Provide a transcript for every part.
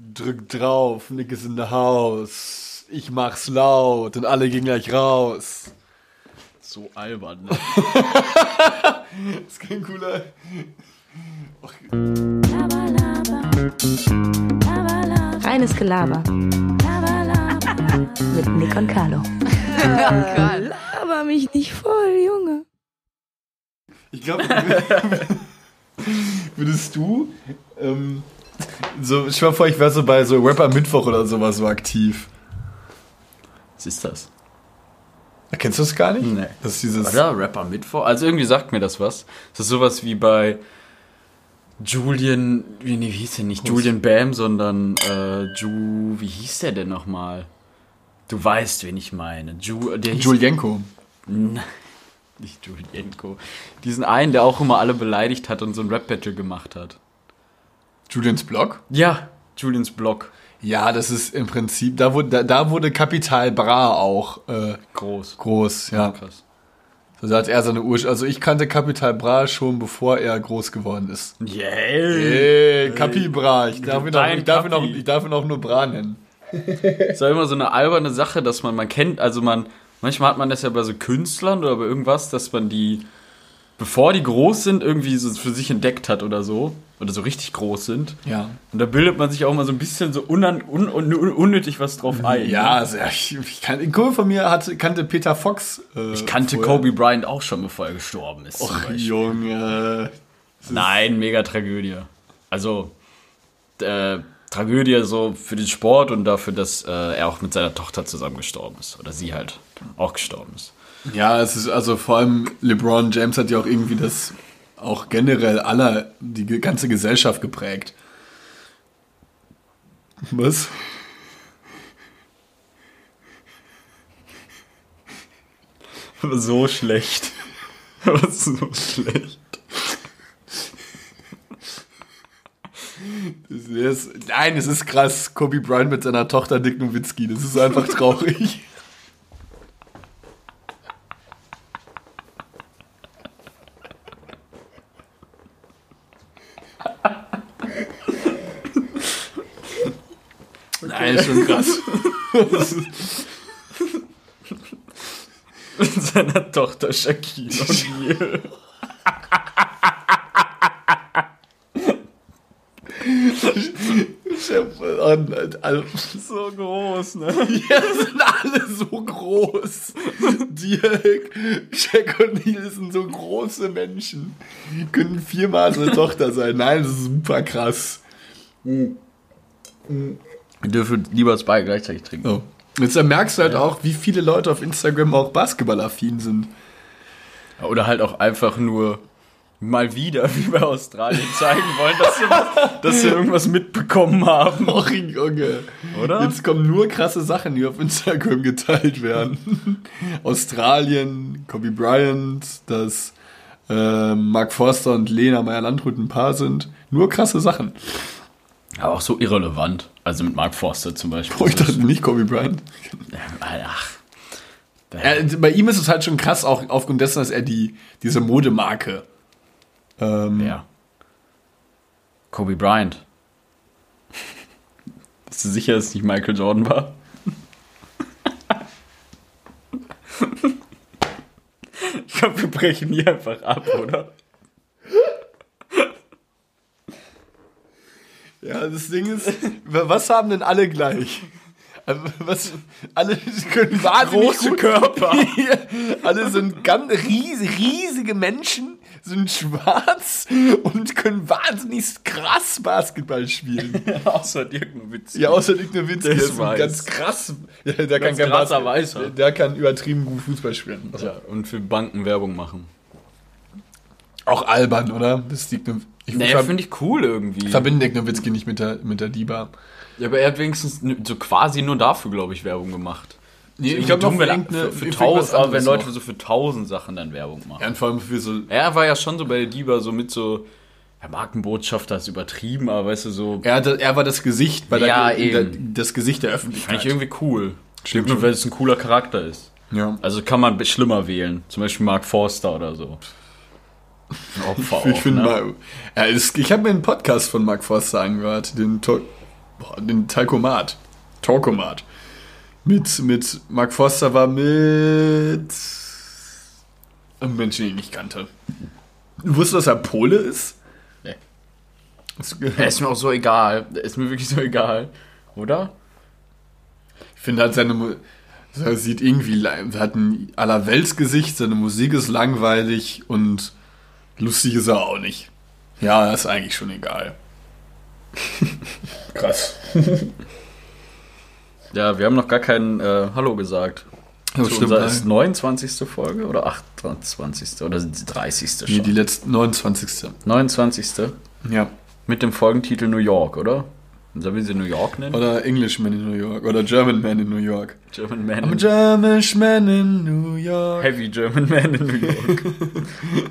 Drück drauf, Nick ist in the house. Ich mach's laut und alle gehen gleich raus. So albern, ne? Das ist kein cooler. Reines Gelaber. Mit Nick und Carlo. Laber mich nicht voll, Junge. Ich glaube, würdest du. Ähm, so, ich war vor, ich wäre so bei so Rapper Mittwoch oder sowas so aktiv. Was ist das? Erkennst du das gar nicht? Nee. Das ist dieses. Oder? Rapper Mittwoch? Also irgendwie sagt mir das was. Das ist sowas wie bei Julian, wie, nee, wie hieß der nicht? Julian Bam, sondern äh, Ju, wie hieß der denn nochmal? Du weißt, wen ich meine. Ju, der hieß, Julienko. Nein, nicht Julienko. Diesen einen, der auch immer alle beleidigt hat und so ein Rap-Battle gemacht hat. Julians Blog? Ja, Julians Blog. Ja, das ist im Prinzip, da wurde, da, da wurde Kapital Bra auch äh, Groß. groß, ja. Krass. So hat er seine Ur Also ich kannte Kapital Bra schon, bevor er groß geworden ist. Yeah. Ey, Kapi Bra. Ich darf ihn auch, ich darf ihn auch, ich darf ihn auch nur Bra nennen. ist ja immer so eine alberne Sache, dass man, man kennt, also man, manchmal hat man das ja bei so Künstlern oder bei irgendwas, dass man die, bevor die groß sind, irgendwie so für sich entdeckt hat oder so. Oder so richtig groß sind. Ja. Und da bildet man sich auch mal so ein bisschen so unan, un, un, un, unnötig was drauf ein. Ja, also, ja, ich, ich kann, ein Kumpel von mir hatte, kannte Peter Fox. Äh, Ich kannte vorher. Kobe Bryant auch schon, bevor er gestorben ist. Och. Junge. Nein, mega Tragödie. Also, äh, Tragödie so für den Sport und dafür, dass äh, er auch mit seiner Tochter zusammen gestorben ist. Oder sie halt auch gestorben ist. Ja, es ist also vor allem LeBron James hat ja auch irgendwie das auch generell aller, die ganze Gesellschaft geprägt. Was? Aber so schlecht. Aber so schlecht. Ist, nein, es ist krass. Kobe Bryant mit seiner Tochter Dick Nowitzki. Das ist einfach traurig. Nein, ist schon krass. Mit seiner Tochter Shaquille O'Neal. Alle, so groß, ne? hier sind alle so groß. Dirk, Shaq und Neil sind so große Menschen. Können viermal so eine Tochter sein. Nein, das ist super krass. Wir dürfen lieber zwei gleichzeitig trinken. So. Jetzt merkst du halt auch, wie viele Leute auf Instagram auch basketballaffin sind. Oder halt auch einfach nur mal wieder, wie bei Australien, zeigen wollen, dass sie, was, dass sie irgendwas mitbekommen haben. Och, Junge. Oder? Jetzt kommen nur krasse Sachen, die auf Instagram geteilt werden. Australien, Kobe Bryant, dass äh, Mark Forster und Lena Meyer-Landrut ein Paar sind. Nur krasse Sachen. Aber auch so irrelevant. Also mit Mark Forster zum Beispiel. Oh, ich dachte nicht Kobe Bryant. Ach. Er, bei ihm ist es halt schon krass, auch aufgrund dessen, dass er die, diese Modemarke. Ähm, Ja. Kobe Bryant. Bist du sicher, dass es nicht Michael Jordan war? Ich glaube, wir brechen hier einfach ab, oder? Ja, das Ding ist, was haben denn alle gleich? Also, Was, alle können wahnsinnig Große gut, Körper. alle sind ganz riesig, riesige Menschen, sind schwarz und können wahnsinnig krass Basketball spielen. Außer Dirk Nowitzki. Ja, außer Nick Nowitzki, Der ist weiß. ganz krass. Ja, der kann Ganz kein krasser Basketball. Der kann übertrieben gut Fußball spielen. Also, Ja, und für Banken Werbung machen. Auch albern, oder? Das Nick Now- ich Naja, finde ich cool irgendwie. verbinde Nick Nowitzki nicht mit der, mit der Diva. Ja, aber er hat wenigstens so quasi nur dafür, glaube ich, Werbung gemacht. Nee, ich glaube für, für, tausend, aber wenn Leute noch. so für tausend Sachen dann Werbung machen. Ja, und vor allem für so. Er war ja schon so bei der Diva so mit so, ja, Markenbotschafter ist übertrieben, aber weißt du, so, Er, hatte, er war das Gesicht bei der, Ja, der, das Gesicht der fand Öffentlichkeit. ich irgendwie cool. Stimmt Nur weil es ein cooler Charakter ist. ja. Also kann man schlimmer wählen. Zum Beispiel Mark Forster oder so. Ein Opfer Ich auch, finde ne? mal, ja, ich habe mir einen Podcast von Mark Forster angehört, den To- boah, den Talkomat. Talkomat. Mit, mit Mark Foster war mit einem Menschen, den ich nicht kannte. Du wusstest, dass er Pole ist? Nee. Er ist mir auch so egal. Ist mir wirklich so egal. Oder? Ich finde halt seine er sieht irgendwie er hat ein Allerweltsgesicht, seine Musik ist langweilig und lustig ist er auch nicht. Ja, ist eigentlich schon egal. Krass. Ja, wir haben noch gar kein äh, Hallo gesagt. Das Zu stimmt. unserer ist 29. Folge oder 28. oder 30. Nee, schon? die letzten 29. 29. Ja. Mit dem Folgentitel New York, oder? Sollen wir sie New York nennen? Oder Englishman in New York. Oder German Man in New York. German Man. I'm in- German Man in New York. Heavy German Man in New York.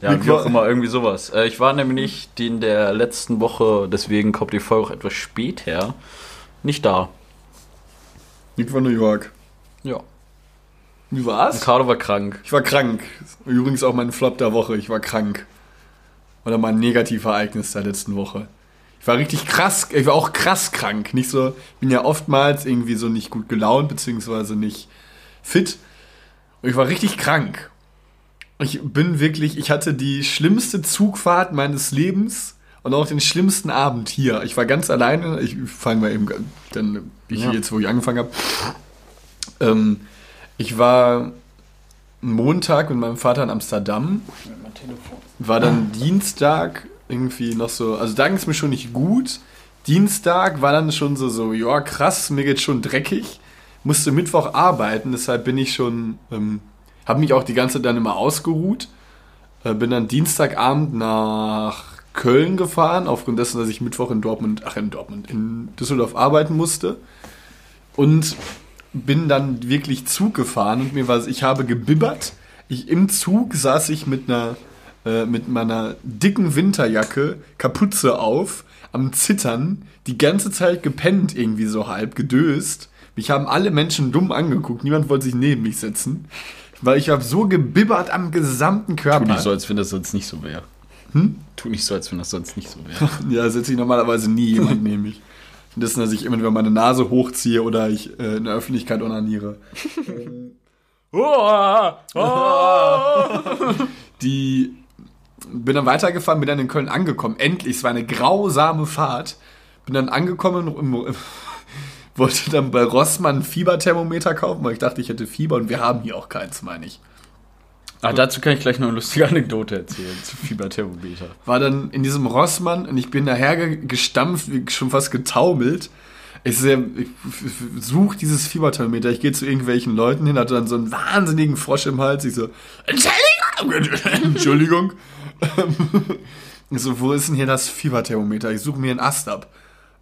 ja, wie auch immer, irgendwie sowas. Äh, ich war nämlich in der letzten Woche, deswegen kommt die Folge auch etwas spät her, nicht da. Nick war New York. Ja. Wie war's? Ricardo war krank. Ich war krank. Übrigens auch mein Flop der Woche. Ich war krank. Oder mein Negativereignis der letzten Woche. Ich war richtig krass, ich war auch krass krank. Nicht so, ich bin ja oftmals irgendwie so nicht gut gelaunt, beziehungsweise nicht fit. Und ich war richtig krank. Ich bin wirklich, ich hatte die schlimmste Zugfahrt meines Lebens und auch den schlimmsten Abend hier. Ich war ganz alleine. Ich fange mal eben, dann, ich Ja. jetzt, wo ich angefangen habe. Ähm, ich war Montag mit meinem Vater in Amsterdam. War dann Dienstag irgendwie noch so, also da ging es mir schon nicht gut. Dienstag war dann schon so, so, ja krass, mir geht's schon dreckig. Musste Mittwoch arbeiten, deshalb bin ich schon, ähm, habe mich auch die ganze Zeit dann immer ausgeruht. Äh, bin dann Dienstagabend nach Köln gefahren, aufgrund dessen, dass ich Mittwoch in Dortmund, ach in Dortmund, in Düsseldorf arbeiten musste. Und bin dann wirklich Zug gefahren und mir war, ich habe gebibbert. Ich, Im Zug saß ich mit einer, äh, mit meiner dicken Winterjacke, Kapuze auf, am Zittern, die ganze Zeit gepennt irgendwie so halb, gedöst. Mich haben alle Menschen dumm angeguckt, niemand wollte sich neben mich setzen. Weil ich habe so gebibbert am gesamten Körper. Tu nicht so, als wenn das sonst nicht so wäre. Hm? Tu nicht so, als wenn das sonst nicht so wäre. Ja, setze ich normalerweise nie jemand neben mich. Dessen, dass ich immer wieder meine Nase hochziehe oder ich äh, in der Öffentlichkeit onaniere. oh, Die bin dann weitergefahren, bin dann in Köln angekommen. Endlich, es war eine grausame Fahrt. Bin dann angekommen im, wollte dann bei Rossmann ein Fieberthermometer kaufen, weil ich dachte, ich hätte Fieber und wir haben hier auch keins, meine ich. Ah, dazu kann ich gleich noch eine lustige Anekdote erzählen zu Fieberthermometer. war dann in diesem Rossmann und ich bin daher ge- gestampft, schon fast getaumelt. Ich, ich suche dieses Fieberthermometer, ich gehe zu irgendwelchen Leuten hin, hatte dann so einen wahnsinnigen Frosch im Hals. Ich so, Entschuldigung! Entschuldigung. Ich so, wo ist denn hier das Fieberthermometer? Ich suche mir einen Ast ab.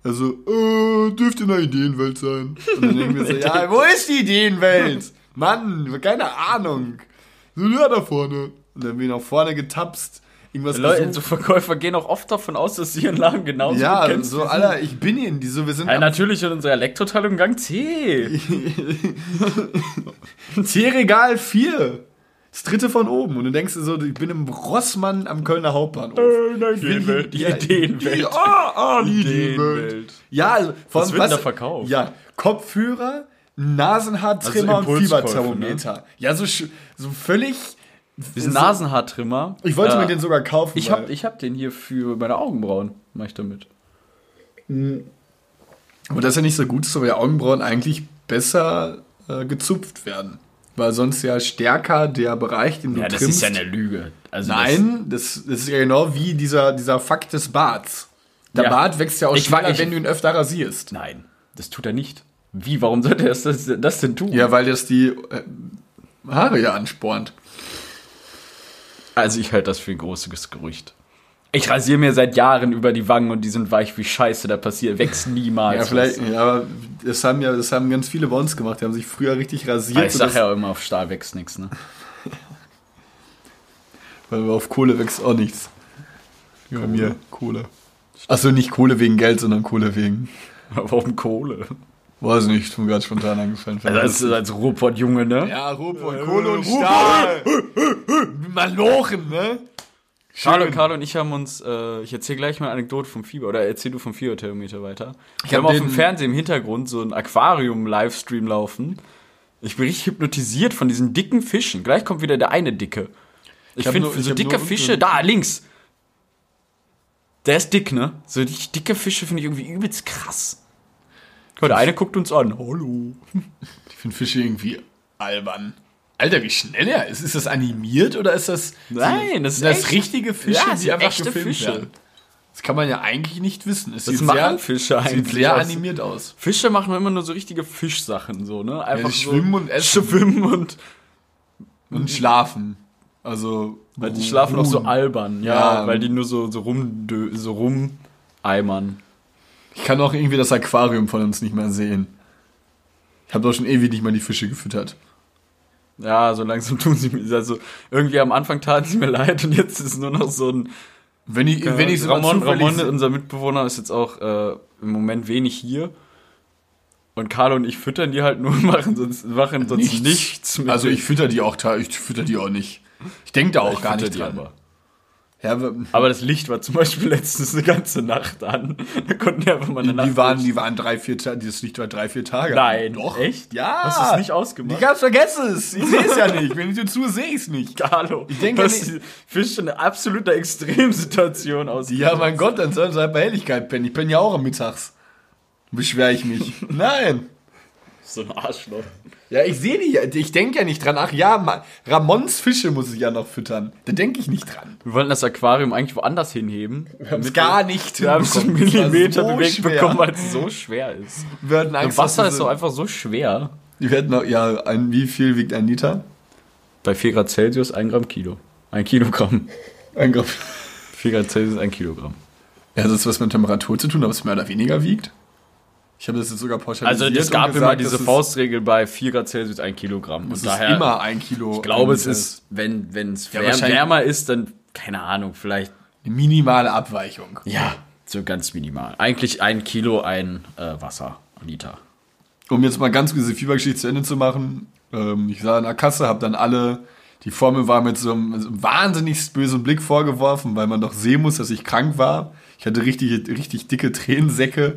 Also, äh, dürfte in der Ideenwelt sein. Und dann denken wir so, ja, wo ist die Ideenwelt? Mann, keine Ahnung. So, ja, da vorne. Und dann bin ich nach vorne getapst. Irgendwas Leute, gesucht. so Verkäufer gehen auch oft davon aus, dass sie ihren Laden genauso Ja, kennen. so, Alter, ich bin hier in die, so, wir sind Ja, natürlich in unserer Elektroteilung Gang C. T-Regal 4. Das dritte von oben. Und du denkst so, ich bin im Rossmann am Kölner Hauptbahnhof. nein, Ich will die hier- Ideenwelt. Die, ah, ah, die Ideenwelt. Ideenwelt. Ja, also, von Was wird denn da verkauft? Ja, Kopfhörer, Nasenhaartrimmer Also und Impulskäufe, Fieberthermometer. Ja, so, so völlig. Diesen so- Nasenhaartrimmer. Ich wollte äh, mir den sogar kaufen. Ich weil- hab, ich hab den hier für meine Augenbrauen. Mach ich damit. Aber das ist ja nicht so gut ist, weil Augenbrauen eigentlich besser äh, gezupft werden. Weil sonst ja stärker der Bereich, den du Ja, das trimmst. ist ja eine Lüge. Also Nein, das, das ist ja genau wie dieser, dieser Fakt des Barts. Der Ja. Bart wächst ja auch Ich schneller, ich- wenn du ihn öfter rasierst. Nein, das tut er nicht. Wie? Warum sollte er das, das, das denn tun? Ja, weil das die äh, Haare ja anspornt. Also ich halte das für ein großes Gerücht. Ich rasiere mir seit Jahren über die Wangen und die sind weich wie Scheiße. Da passiert, wächst niemals. Ja, vielleicht, was. ja, aber das haben ja, das haben ganz viele bei uns gemacht. Die haben sich früher richtig rasiert, Aber ich sag ja auch immer, auf Stahl wächst nichts, ne? weil auf Kohle wächst auch nichts. Bei mir Kohle. Achso, nicht Kohle wegen Geld, sondern Kohle wegen. Warum Kohle? Weiß nicht, mir gerade spontan angefallen. Also als, als Ruhrpott-Junge, ne? ja, Ruhrpott, Kohle und Stahl. Malochen, ne? Carlo, Carlo und ich haben uns, äh, ich erzähle gleich mal eine Anekdote vom Fieber, oder erzähl du vom Fieberthermometer weiter. Ich hab habe auf den- dem Fernsehen im Hintergrund so ein Aquarium-Livestream laufen. Ich bin richtig hypnotisiert von diesen dicken Fischen. Gleich kommt wieder der eine dicke. Ich, hab finde ich so hab dicke Fische, da, links. Der ist dick, ne? So richtig dicke Fische finde ich irgendwie übelst krass. Guck der eine guckt uns an. Hallo. Ich finde Fische irgendwie albern. Alter, wie schnell er ist. Ist das animiert oder ist das. Nein, das ist das echt. richtige Fische, Ja, die einfach gefilmt Fische. werden? Das kann man ja eigentlich nicht wissen. Es Das sieht machen sehr, Fische Sieht eigentlich sehr aus. animiert aus. Fische machen immer nur so richtige Fischsachen, so, ne? Einfach die so schwimmen und essen. Schwimmen und. Und schlafen. Also. Weil die schlafen auch so ruhen. albern, ja, Ja. weil die nur so, so rum, so rumeimern. Ich kann auch irgendwie das Aquarium von uns nicht mehr sehen. Ich habe doch schon ewig nicht mal die Fische gefüttert. Ja, so langsam tun sie mir, also irgendwie am Anfang taten sie mir leid und jetzt ist nur noch so ein. Wenn ich, wenn ich so Ramon, Ramon, se- unser Mitbewohner, ist jetzt auch äh, im Moment wenig hier. Und Carlo und ich füttern die halt nur, machen sonst, machen sonst nichts, Nichts. mit Also ich fütter die auch, ich fütter die auch nicht. Ich denke da auch Ich gar nicht die dran. aber. Ja, aber Aber das Licht war zum Beispiel letztens eine ganze Nacht an. Da konnten wir einfach mal eine die, Nacht die waren, die waren drei, vier Tage, dieses Licht war drei, vier Tage. Nein, Doch. echt? Ja. Hast du es nicht ausgemacht? Ich hab's vergessen es. Ich sehe es ja nicht. Wenn ich dir zu, sehe ich es nicht. Carlo, Ich denke die Fische eine absolute Extremsituation aus. Ja, mein Gott, dann sollen sie halt bei Helligkeit pennen. Ich penne ja auch am Mittags. Beschwer ich mich. Nein. So ein Arschloch. Ja, ich sehe die ja. Ich denke ja nicht dran. Ach ja, Ramons Fische muss ich ja noch füttern. Da denke ich nicht dran. Wir wollten das Aquarium eigentlich woanders hinheben. Wir haben's gar nicht Wir haben es einen Millimeter so bewegt schwer. bekommen, weil es so schwer ist. Wir hatten Angst, Wasser ist doch einfach so schwer. Wir hatten auch, ja, ein, wie viel wiegt ein Liter? Bei 4 Grad Celsius 1 Gramm Kilo. Ein Kilogramm. Ein Gramm. 4 Grad Celsius 1 Kilogramm. Ja, das ist was mit Temperatur zu tun, aber es mehr oder weniger wiegt. Ich habe das jetzt sogar pauschalisiert. Also es gab gesagt, immer diese Faustregel bei 4 Grad Celsius 1 Kilogramm. Es Und ist daher, immer ein Kilo. ich glaube, es ein- ist, wenn es Ja, wärmer ist, dann, keine Ahnung, vielleicht, eine minimale Abweichung. ja, so ganz minimal. Eigentlich ein Kilo, ein äh, Wasser, Liter. Um jetzt mal ganz diese Fiebergeschichte zu Ende zu machen. Ähm, ich sah in der Kasse, habe dann alle, die Formel war mit so einem, so einem wahnsinnig bösen Blick vorgeworfen, weil man doch sehen muss, dass ich krank war. Ich hatte richtig, richtig dicke Tränensäcke.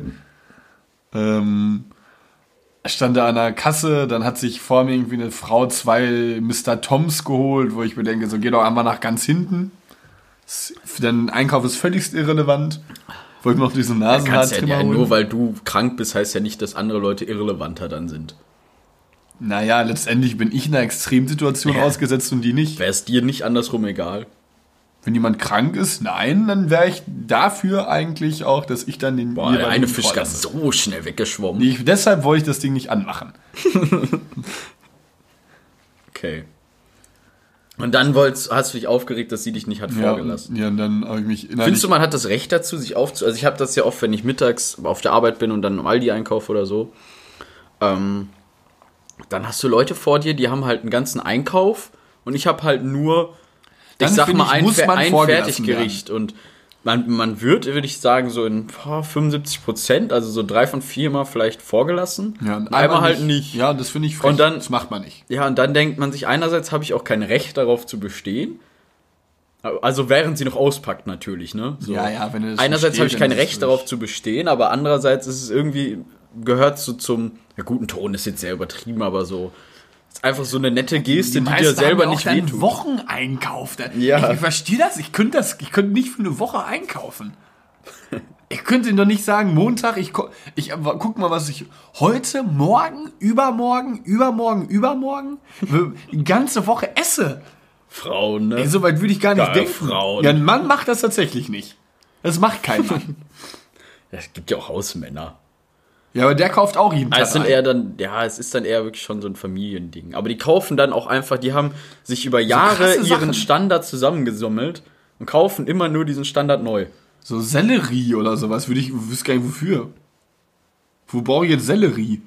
Ähm, stand da an der Kasse, dann hat sich vor mir irgendwie eine Frau zwei Mr. Toms geholt, wo ich mir denke, so geh doch einmal nach ganz hinten. Dein Einkauf ist völlig irrelevant. Wollte mir noch diesen ja, Nasenhaartrimmer ja, holen. nur weil du krank bist, heißt ja nicht, dass andere Leute irrelevanter dann sind. Naja, letztendlich bin ich in einer Extremsituation Ja. ausgesetzt und die nicht. Wäre es dir nicht andersrum egal? Wenn jemand krank ist, nein, dann wäre ich dafür eigentlich auch, dass ich dann den Boah, eine Fisch ist vorlasse. so schnell weggeschwommen. Ich, deshalb wollte ich das Ding nicht anmachen. Okay. Und dann wolltest, hast du dich aufgeregt, dass sie dich nicht hat Ja, vorgelassen. ja, und dann habe ich mich innerlich... Findest du, man hat das Recht dazu, sich aufzu... Also ich habe das ja oft, wenn ich mittags auf der Arbeit bin und dann im Aldi einkaufe oder so. Ähm, dann hast du Leute vor dir, die haben halt einen ganzen Einkauf und ich habe halt nur, Dann ich sag mal, ich, ein, muss man ein Fertiggericht. Und man, man wird, würde ich sagen, so in boah, 75 Prozent, also so drei von vier Mal vielleicht vorgelassen. ja, und einmal, halt nicht. Ja, das finde ich frech. Und dann- das macht man nicht. Ja, und dann denkt man sich, einerseits habe ich auch kein Recht darauf zu bestehen. Also während sie noch auspackt natürlich, ne? So. Ja, ja, wenn du das Einerseits habe ich kein Recht darauf zu bestehen, aber andererseits ist es irgendwie, gehört so zum, ja guten Ton ist jetzt sehr übertrieben, aber so, ist einfach so eine nette Geste, die, dir meisten selber haben nicht auch wehtut. Wocheneinkauf. Da- Ja. Ich, ich verstehe das. Ich könnte das. Ich könnte nicht für eine Woche einkaufen. Ich könnte ihnen doch nicht sagen, Montag, ich, ich aber guck mal, was ich heute, morgen, übermorgen, übermorgen, übermorgen, die ganze Woche esse. Frauen, ne? Ey, so weit würde ich gar nicht Geil, denken. Frauen. Ja, ein Mann macht das tatsächlich nicht. Das macht kein Mann. Es gibt ja auch Hausmänner. Ja, aber der kauft auch jeden Tag. Also es sind ein. eher dann, ja, es ist dann eher wirklich schon so ein Familiending. Aber die kaufen dann auch einfach, die haben sich über Jahre krasse ihren. Standard zusammengesammelt und kaufen immer nur diesen Standard neu. So Sellerie oder sowas würde ich, wüsste gar nicht wofür. Wo brauche ich jetzt Sellerie?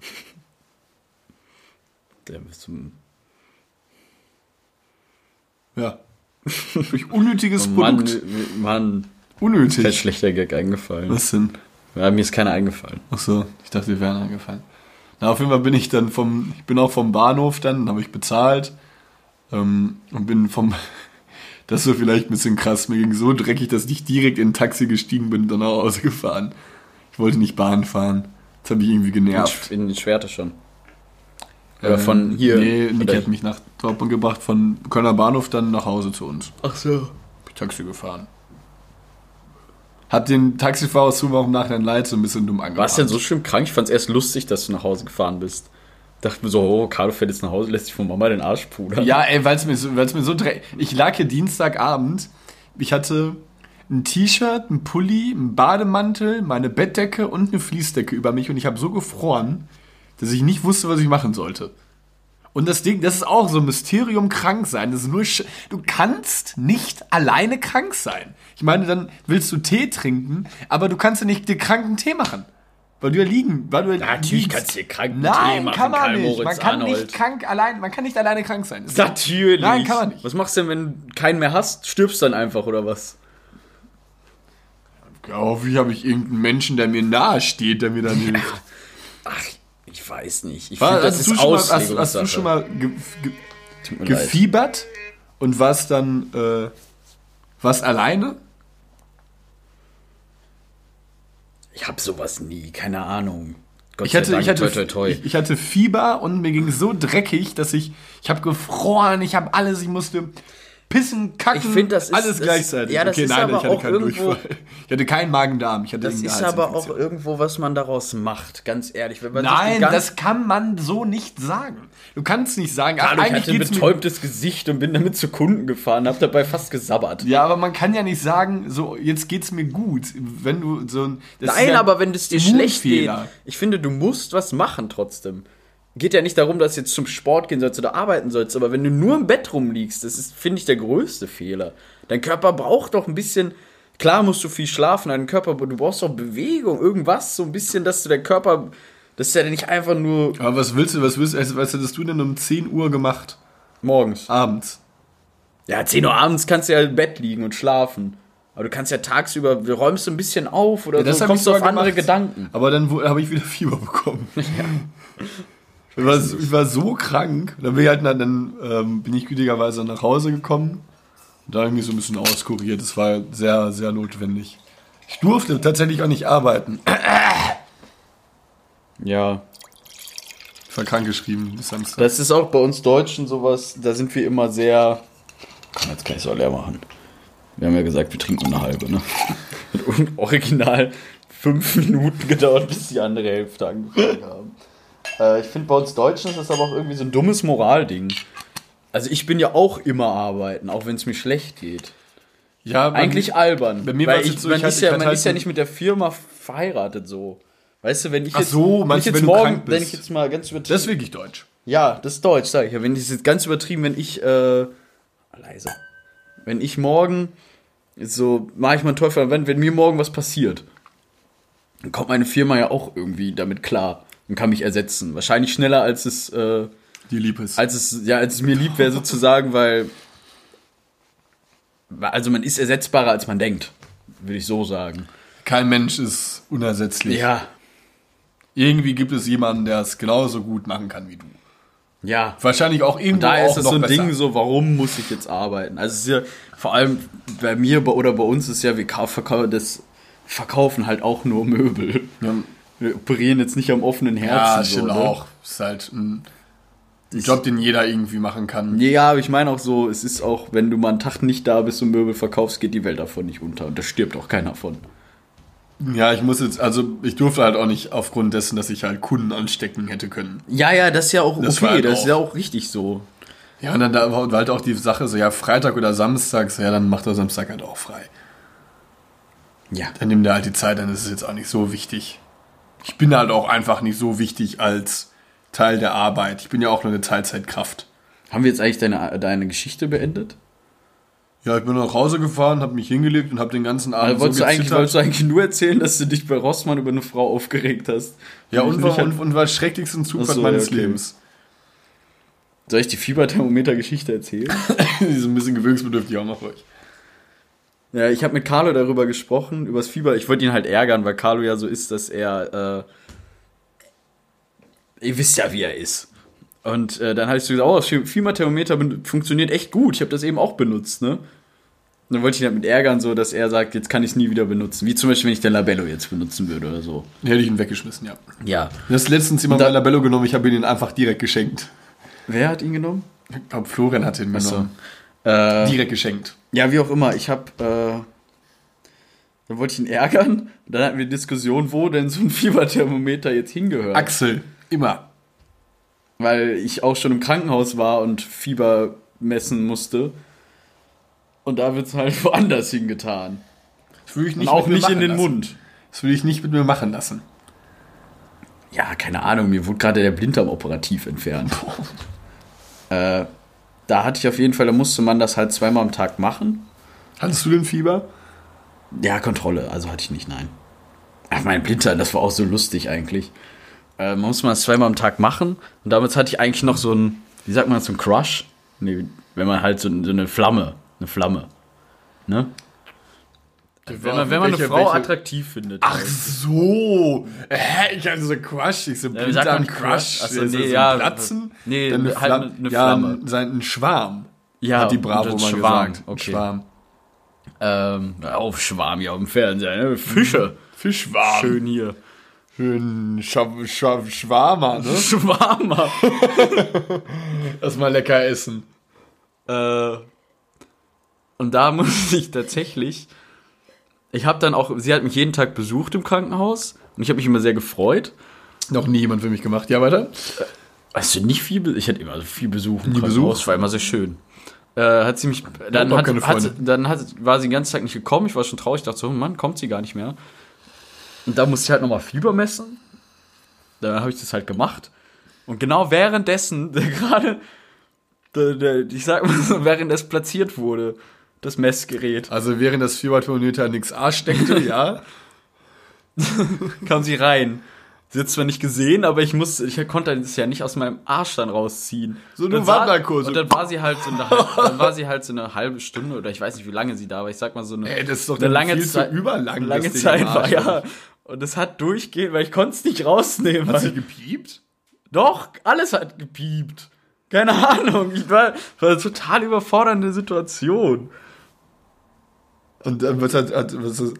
Der ist zum Ja. Durch unnötiges Mann, Produkt. Mann, Unnötig. kein schlechter Gag eingefallen. Was denn? Ja, mir ist keiner eingefallen. Ach so, ich dachte, wir wären angefallen. Na, auf jeden Fall bin ich dann vom, ich bin auch vom Bahnhof dann, dann habe ich bezahlt ähm, und bin vom, Das so vielleicht ein bisschen krass. Mir ging so dreckig, dass ich direkt in ein Taxi gestiegen bin und dann nach Hause gefahren. Ich wollte nicht Bahn fahren. Das habe ich irgendwie genervt. In den Schwerte schon. Oder von hier. Nee, Niki hat mich nach Dortmund gebracht, von Kölner Bahnhof dann nach Hause zu uns. Ach so. Bin ich Taxi gefahren. Hat den Taxifahrer zu auch im Nachhinein leid, so ein bisschen dumm angemacht. Warst du denn so schlimm krank? Ich fand's erst lustig, dass du nach Hause gefahren bist. Dachte mir so, oh, Carlo fährt jetzt nach Hause, lässt sich von Mama den Arsch pudern. Ja, ey, weil es mir so, weil's mir so dreckig. Ich lag hier Dienstagabend. Ich hatte ein T-Shirt, ein Pulli, ein Bademantel, meine Bettdecke und eine Fließdecke über mich und ich habe so gefroren, dass ich nicht wusste, was ich machen sollte. Und das Ding, das ist auch so ein Mysterium krank sein. Das ist nur sch du kannst nicht alleine krank sein. Ich meine, dann willst du Tee trinken, aber du kannst ja nicht dir kranken Tee machen. Weil du ja liegen, weil du ja Natürlich liegst. kannst du dir kranken Nein, Tee machen, kann man Karl nicht. Moritz Man kann Arnold. nicht krank allein, man kann nicht alleine krank sein. Das Natürlich. Nein, kann man nicht. Was machst du denn, wenn du keinen mehr hast? Stirbst dann einfach oder was? Ja, hoffentlich habe ich irgendeinen Menschen, der mir nahe steht, der mir dann hilft. Ach, weiß nicht. Ich War, finde, das ist du schon mal, hast, hast du schon mal ge, ge, gefiebert und warst dann äh, warst alleine? Ich habe sowas nie, keine Ahnung. Gott Ich hatte, sei ich, Dank, hatte, toi, toi, toi. Ich, ich hatte Fieber und mir ging so dreckig, dass ich, ich habe gefroren, ich habe alles, ich musste pissen, kacken, Ich find, das ist- alles das- gleichzeitig. ja, das okay, ist nein, aber ich hatte auch keinen irgendwo- Durchfall. Ich hatte keinen Magen-Darm, ich hatte Das ist aber auch irgendwo, was man daraus macht, ganz ehrlich. Nein, das kann man so nicht sagen. Du kannst nicht sagen, ach, Hallo, ich eigentlich hatte ein betäubtes Gesicht und bin damit zu Kunden gefahren, hab dabei fast gesabbert. Ja, aber man kann ja nicht sagen, so, jetzt geht's mir gut. Wenn du so ein. Nein, ja aber wenn es dir schlecht geht, ich finde, du musst was machen trotzdem. Geht ja nicht darum, dass du jetzt zum Sport gehen sollst oder arbeiten sollst, aber wenn du nur im Bett rumliegst, das ist, finde ich, der größte Fehler. Dein Körper braucht doch ein bisschen, klar musst du viel schlafen, dein Körper, aber du brauchst doch Bewegung, irgendwas, so ein bisschen, dass du dein Körper, das ist ja nicht einfach nur Aber was willst du, was willst du, also, was hättest du denn um 10 Uhr gemacht? morgens. Abends. Ja, 10 Uhr abends kannst du ja im Bett liegen und schlafen. Aber du kannst ja tagsüber, du räumst ein bisschen auf oder so, hab kommst du auf andere gemacht. Gedanken. Aber dann habe ich wieder Fieber bekommen. Ich, war, so- ich war so krank. Dann bin ich halt dann, ähm, bin ich gütigerweise nach Hause gekommen. Und da habe ich mich so ein bisschen auskuriert. Das war sehr, sehr notwendig. Ich durfte tatsächlich auch nicht arbeiten. Ja, Ich war krank geschrieben bis Samstag. Das ist auch bei uns Deutschen sowas, da sind wir immer sehr. Komm, jetzt kann ich es auch leer machen. Wir haben ja gesagt, wir trinken nur eine halbe, ne? Und original fünf Minuten gedauert, bis die andere Hälfte angefangen haben. Äh, ich finde, bei uns Deutschen ist das aber auch irgendwie so ein dummes Moralding. Also ich bin ja auch immer arbeiten, auch wenn es mir schlecht geht. Ja, Eigentlich albern. bei mir ich, jetzt so, man ich ist ja, ich man halt ist ja so- nicht mit der Firma verheiratet so. Weißt du, wenn ich Ach jetzt, so, wenn meinst ich du, jetzt wenn morgen, wenn ich jetzt mal ganz übertrieben Das ist wirklich deutsch. ja, das ist Deutsch, sag ich ja. Wenn das jetzt ganz übertrieben, wenn ich, äh, leise. Wenn ich morgen, so, mache ich mal einen Teufel an, wenn, wenn mir morgen was passiert, dann kommt meine Firma ja auch irgendwie damit klar und kann mich ersetzen. Wahrscheinlich schneller, als es, äh, Die lieb ist. als es, ja, als es mir lieb wäre sozusagen, weil, also man ist ersetzbarer, als man denkt, würde ich so sagen. Kein Mensch ist unersetzlich. Ja, Irgendwie gibt es jemanden, der es genauso gut machen kann wie du. ja. Wahrscheinlich auch irgendwo Da auch ist es noch so ein besser. Ding, so, warum muss ich jetzt arbeiten? Also es ist ja, vor allem bei mir oder bei uns ist ja, wir kau- verkau das verkaufen halt auch nur Möbel. Ja, Wir operieren jetzt nicht am offenen Herzen. ja so, stimmt ne? auch. Ist halt ein Job, den jeder irgendwie machen kann. Ja, aber ich meine auch so, es ist auch, wenn du mal einen Tag nicht da bist und Möbel verkaufst, geht die Welt davon nicht unter. Und da stirbt auch keiner von. Ja, ich muss jetzt, also ich durfte halt auch nicht aufgrund dessen, dass ich halt Kunden anstecken hätte können. Ja, ja, das ist ja auch Das okay, halt das ist auch- ja auch richtig so. Ja, und dann da war halt auch die Sache so, ja, Freitag oder Samstag, so, ja, dann macht er Samstag halt auch frei. Ja. Dann nimmt er halt die Zeit, dann ist es jetzt auch nicht so wichtig. Ich bin halt auch einfach nicht so wichtig als Teil der Arbeit. Ich bin ja auch nur eine Teilzeitkraft. Haben wir jetzt eigentlich deine, deine Geschichte beendet? Ja, ich bin nach Hause gefahren, habe mich hingelegt und habe den ganzen Abend Also wolltest, so du eigentlich, wolltest du eigentlich nur erzählen, dass du dich bei Rossmann über eine Frau aufgeregt hast? Ja, und war, nicht und, und war schrecklichsten Zufall so, meines okay. Lebens. Soll ich die Fieberthermometer-Geschichte erzählen? Die ist ein bisschen gewöhnungsbedürftig auch noch euch. Ja, ich habe mit Carlo darüber gesprochen, über das Fieber. Ich wollte ihn halt ärgern, weil Carlo ja so ist, dass er. Äh, ihr wisst ja, wie er ist. Und äh, dann habe ich so gesagt, oh, das Fieberthermometer funktioniert echt gut. Ich habe das eben auch benutzt, ne? dann wollte ich ihn damit ärgern, so dass er sagt, jetzt kann ich es nie wieder benutzen. Wie zum Beispiel, wenn ich den Labello jetzt benutzen würde oder so. Hätte ich ihn weggeschmissen, ja. Ja. Das letztens jemand mein Labello genommen, ich habe ihn einfach direkt geschenkt. Wer hat ihn genommen? Ich glaube, Florian hat ihn genommen. Äh, Direkt geschenkt. Ja, wie auch immer. Ich habe, äh, dann wollte ich ihn ärgern. Und dann hatten wir eine Diskussion, wo denn so ein Fieberthermometer jetzt hingehört. Axel, immer. weil ich auch schon im Krankenhaus war und Fieber messen musste. Und da wird es halt woanders hingetan. Das würde ich Und nicht auch mit mir nicht in den lassen. Mund. Das würde ich nicht mit mir machen lassen. Ja, keine Ahnung, mir wurde gerade der Blinddarm operativ entfernt. äh, da hatte ich auf jeden Fall, da musste man das halt zweimal am Tag machen. Hattest du denn Fieber? Ja, Kontrolle, also hatte ich nicht, nein. Ach, mein Blinddarm, das war auch so lustig eigentlich. Äh, man musste man das zweimal am Tag machen. Und damals hatte ich eigentlich noch so ein, wie sagt man das, so ein Crush? Nee, wenn man halt so, so eine Flamme, eine Flamme. Ne? Wenn man, wenn man eine Welche- Frau welche- attraktiv findet. Ach halt. so. Hä, ich hatte so Crush. Ich so Ja, man Blinddarm Crush. Ist nee, so ja, Platzen. nee, dann eine, halt Flam eine- eine ja, Flamme. Ein, ein Schwarm. ja, hat die Bravo mal Schwarm, gesagt. Okay. Schwarm. Ähm, auf Schwarm hier auf dem Fernseher, ne? Fische. Fischschwarm. Schön hier. Schön Scha Scha Schwarmer, ne? Schwarmer. Erstmal lecker essen. Äh, und da musste ich tatsächlich. Ich habe dann auch, sie hat mich jeden Tag besucht im Krankenhaus und ich habe mich immer sehr gefreut. Noch nie jemand für mich gemacht. Ja, weiter? Weißt du, nicht viel, ich hatte immer viel Besuch im Nie Krankenhaus, Besuch? war immer sehr schön. Äh, hat sie mich, dann, hat, hat, dann hat, war sie den ganzen Tag nicht gekommen, ich war schon traurig, dachte so, oh Mann, kommt sie gar nicht mehr. Und da musste ich halt nochmal Fieber messen. Dann habe ich das halt gemacht. Und genau währenddessen, der gerade, ich sag mal so, während das platziert wurde, das Messgerät, Also während das Fieberthermometer nix A steckte, ja. kam sie rein. Sie hat zwar nicht gesehen, aber ich musste, ich konnte das ja nicht aus meinem Arsch dann rausziehen. So eine Wanderkurse. Und dann war sie halt so eine, halbe- dann war sie halt so eine halbe Stunde oder ich weiß nicht, wie lange sie da war. Ich sag mal so eine, Ey, das ist doch eine lange viel zu Zeit, überlang, Eine das lange Zeit war ja. Und es hat durchgehend, weil ich konnte es nicht rausnehmen. Hat sie gepiept? doch, alles hat gepiept. Keine Ahnung. Ich war, war eine total überfordernde Situation. Und dann wird halt, hat, was ist,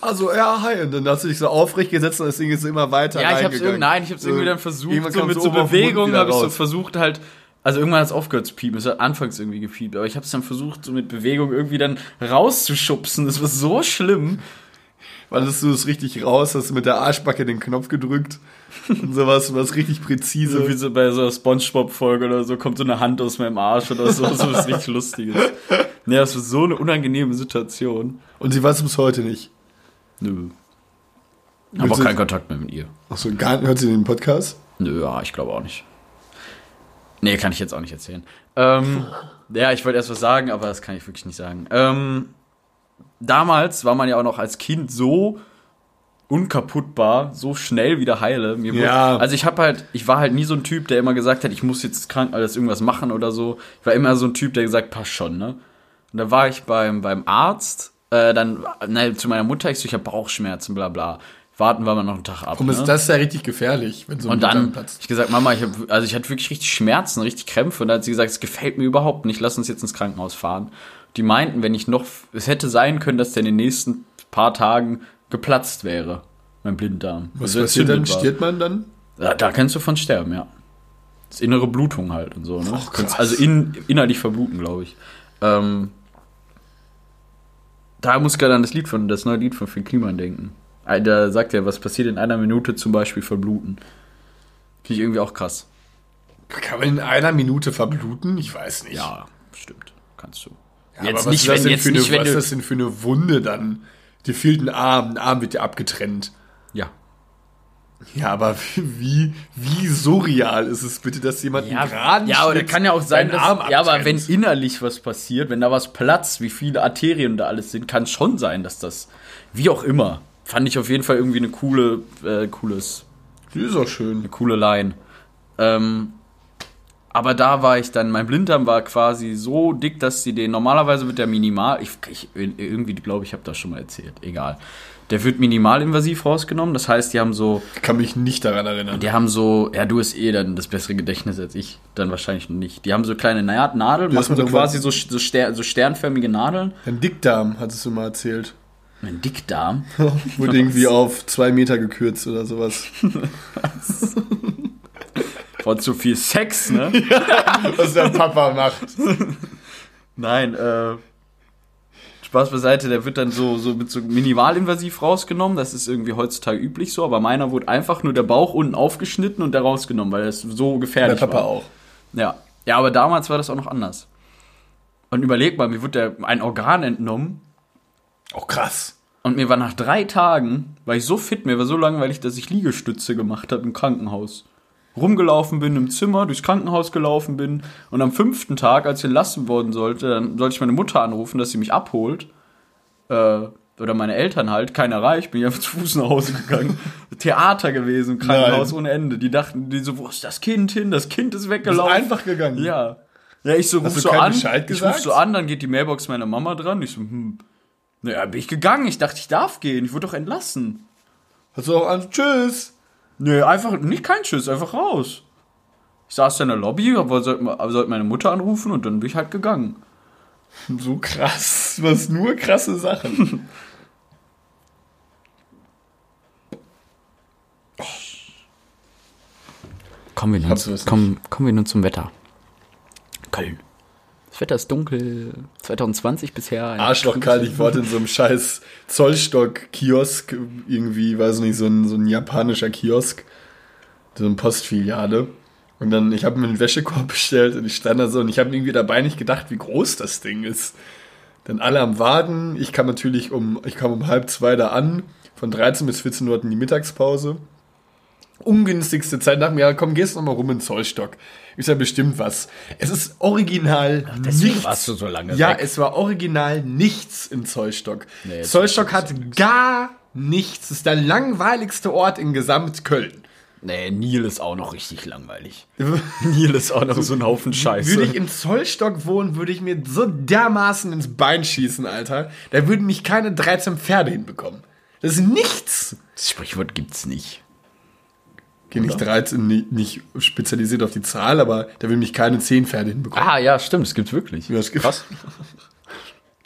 also, ja, hi. Und dann hast du dich so aufrecht gesetzt und das Ding ist immer weiter Ja, ich hab's irgendwie, nein, ich hab's So, irgendwie dann versucht, so mit so Bewegungen habe ich so versucht halt, also irgendwann hat es aufgehört zu piepen, es hat anfangs irgendwie gepiept, aber ich hab's dann versucht, so mit Bewegung irgendwie dann rauszuschubsen, das war so schlimm. Weil du es richtig raus, hast du mit der Arschbacke den Knopf gedrückt und sowas, was richtig präzise. So wie so bei so einer Spongebob-Folge oder so, kommt so eine Hand aus meinem Arsch oder so, so was richtig Lustiges. Nee, das war so eine unangenehme Situation. Und sie weiß es bis heute nicht. Nö. Aber keinen Kontakt mehr mit ihr. Achso, gar hört sie den Podcast? Nö, ja, ich glaube auch nicht. Nee, kann ich jetzt auch nicht erzählen. Ähm, ja, ich wollte erst was sagen, aber das kann ich wirklich nicht sagen. Ähm, damals war man ja auch noch als Kind so unkaputtbar, so schnell wieder heile. Mir wurde- Ja. Also ich habe halt, ich war halt nie so ein Typ, der immer gesagt hat, ich muss jetzt krank alles irgendwas machen oder so. Ich war immer so ein Typ, der gesagt, passt schon, ne? Und da war ich beim, beim Arzt, äh, dann ne, zu meiner Mutter, ich so, ich habe Bauchschmerzen, bla bla. Warten wir mal noch einen Tag ab. Und ne? ist das ja richtig gefährlich, wenn so ein Und dann platzt. ich gesagt, Mama, ich hab, also ich hatte wirklich richtig Schmerzen, richtig Krämpfe. Und da hat sie gesagt, es gefällt mir überhaupt nicht, lass uns jetzt ins Krankenhaus fahren. Die meinten, wenn ich noch, es hätte sein können, dass der in den nächsten paar Tagen geplatzt wäre, mein Blinddarm. Was Also passiert dann? war. Stirbt man dann? Da, da kannst du von sterben, ja. Das ist innere Blutung halt und so, ne? Och, Kannst also in, innerlich verbluten, glaube ich. Ähm, da muss ich gerade an das Lied von, das neue Lied von Finn Kliman denken. Da sagt er, was passiert in einer Minute zum Beispiel verbluten. Finde ich irgendwie auch krass. Kann man in einer Minute verbluten? Ich weiß nicht. Ja, stimmt. Kannst du. Ja, aber was ist das denn für eine, was ist das denn für eine Wunde dann? Dir fehlt ein Arm, ein Arm wird dir abgetrennt. Ja. Ja, aber wie, wie surreal ist es bitte, dass jemand Ja, einen geraden ja, aber kann ja auch sein, dass, Arm ja, aber wenn abtrennt? innerlich was passiert, wenn da was platzt, wie viele Arterien da alles sind, kann schon sein, dass das, wie auch immer, fand ich auf jeden Fall irgendwie eine coole, äh, cooles, Die ist auch schön. eine coole Line. Ähm, aber da war ich dann, mein Blinddarm war quasi so dick, dass sie den, normalerweise wird der minimal, ich, ich irgendwie glaube ich, habe das schon mal erzählt, egal. Der wird minimalinvasiv rausgenommen. Das heißt, die haben so, Ich kann mich nicht daran erinnern. die haben so, ja, du hast eh dann das bessere Gedächtnis als ich, dann wahrscheinlich nicht. Die haben so kleine Na- Nadeln, machen so quasi so, so, Ster, so sternförmige Nadeln. Ein Dickdarm, hattest du mal erzählt. Ein Dickdarm. Wurde irgendwie auf zwei Meter gekürzt oder sowas. Von zu viel Sex, ne? Was der Papa macht. Nein, äh. Spaß beiseite, der wird dann so, so mit so minimalinvasiv rausgenommen. Das ist irgendwie heutzutage üblich so, aber meiner wurde einfach nur der Bauch unten aufgeschnitten und der rausgenommen, weil das so Der gefährlich Papa war. auch. Ja. Ja, aber damals war das auch noch anders. Und überleg mal, mir wurde der ein Organ entnommen Auch krass. und mir war nach drei Tagen, war ich so fit, mir war so langweilig, dass ich Liegestütze gemacht habe im Krankenhaus. Rumgelaufen bin im Zimmer, durchs Krankenhaus gelaufen bin und am fünften Tag, als ich entlassen worden sollte, dann sollte ich meine Mutter anrufen, dass sie mich abholt. Äh, oder meine Eltern halt, keiner erreicht, bin ich einfach zu Fuß nach Hause gegangen. Theater gewesen, im Krankenhaus Nein. ohne Ende. Die dachten, die so, wo ist das Kind hin? Das Kind ist weggelaufen. einfach gegangen. Ja. Ja, ich so ruf so an. Bescheid ich ruf so an, dann geht die Mailbox meiner Mama dran. Ich so, hm. Naja, bin ich gegangen. Ich dachte, ich darf gehen. Ich wurde doch entlassen. Hast du auch an, tschüss. Nee, einfach, nicht kein Tschüss, einfach raus. Ich saß da in der Lobby, aber sollte, sollte meine Mutter anrufen und dann bin ich halt gegangen. So krass. Was nur krasse Sachen. Kommen wir nun, kommen, kommen wir nun zum Wetter. Köln. Das Wetter ist dunkel. 2020 bisher. ein Arschloch kalt, ich wollte in so einem scheiß Zollstock-Kiosk, irgendwie, weiß nicht, so ein, so ein japanischer Kiosk, so eine Postfiliale. Und dann, ich habe mir einen Wäschekorb bestellt und ich stand da so und ich habe irgendwie dabei nicht gedacht, wie groß das Ding ist. Dann alle am Warten. Ich kam natürlich um, ich kam um halb zwei da an. Von 13 bis 14 Uhr hatten die Mittagspause. Ungünstigste Zeit nach mir, ja, komm, gehst noch mal rum in Zollstock. Ist ja bestimmt was. Es ist original deswegen nichts. warst du so lange Ja, weg. es war original nichts in Zollstock. Nee, Zollstock hat gar nichts. Es ist der langweiligste Ort in Gesamt-Köln. Nee, Nil ist auch noch richtig langweilig. Nil ist auch noch so ein Haufen Scheiße. Würde ich in Zollstock wohnen, würde ich mir so dermaßen ins Bein schießen, Alter. Da würden mich keine 13 Pferde hinbekommen. Das ist nichts. das Sprichwort gibt's nicht. Okay, nicht 13, nicht, spezialisiert auf die Zahl, aber da würden mich keine 10 Pferde hinbekommen. Ah, ja, stimmt, es gibt's wirklich. Ja, es gibt- Krass.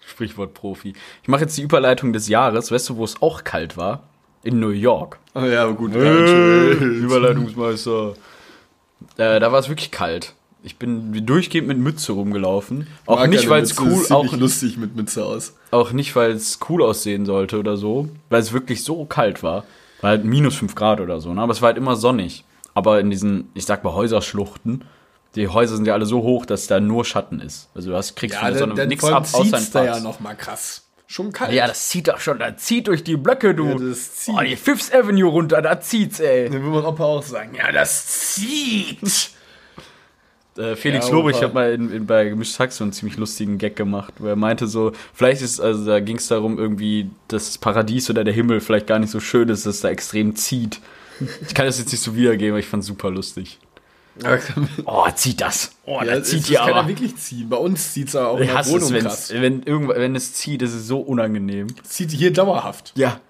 Sprichwort Profi. Ich mache jetzt die Überleitung des Jahres. Weißt du, wo es auch kalt war? In New York. Ah, ja, aber gut. Überleitungsmeister. Äh, da war es wirklich kalt. Ich bin durchgehend mit Mütze rumgelaufen. Auch Mag nicht, weil es cool, auch, lustig mit Mütze aus. auch nicht, weil es cool aussehen sollte oder so, weil es wirklich so kalt war. War halt minus 5 Grad oder so, ne? aber es war halt immer sonnig. Aber in diesen, ich sag mal, Häuserschluchten, die Häuser sind ja alle so hoch, dass da nur Schatten ist. Also du hast, kriegst von der Sonne nichts ab, außer ein da ja Fass. noch mal krass. Schon kalt. Ja, das zieht doch schon, da zieht durch die Blöcke, du. Ja, das zieht. Oh, die Fifth Avenue runter, da zieht's, ey. Dann will mein Opa auch sagen, ja, das zieht. Äh, Felix Ja, Lobrecht hat mal in, in, bei Gemischtes Hack so einen ziemlich lustigen Gag gemacht, wo er meinte so, vielleicht ist, also da ging es darum irgendwie, dass das Paradies oder der Himmel vielleicht gar nicht so schön ist, dass es da extrem zieht. Ich kann das jetzt nicht so wiedergeben, aber ich fand's super lustig. Oh, zieht das. Oh, Ja, da das, zieht das hier kann er aber. wirklich ziehen. Bei uns zieht es auch in Ich der hasse Wohnung es, krass. wenn, wenn es zieht, ist es so unangenehm. Zieht hier dauerhaft. Ja.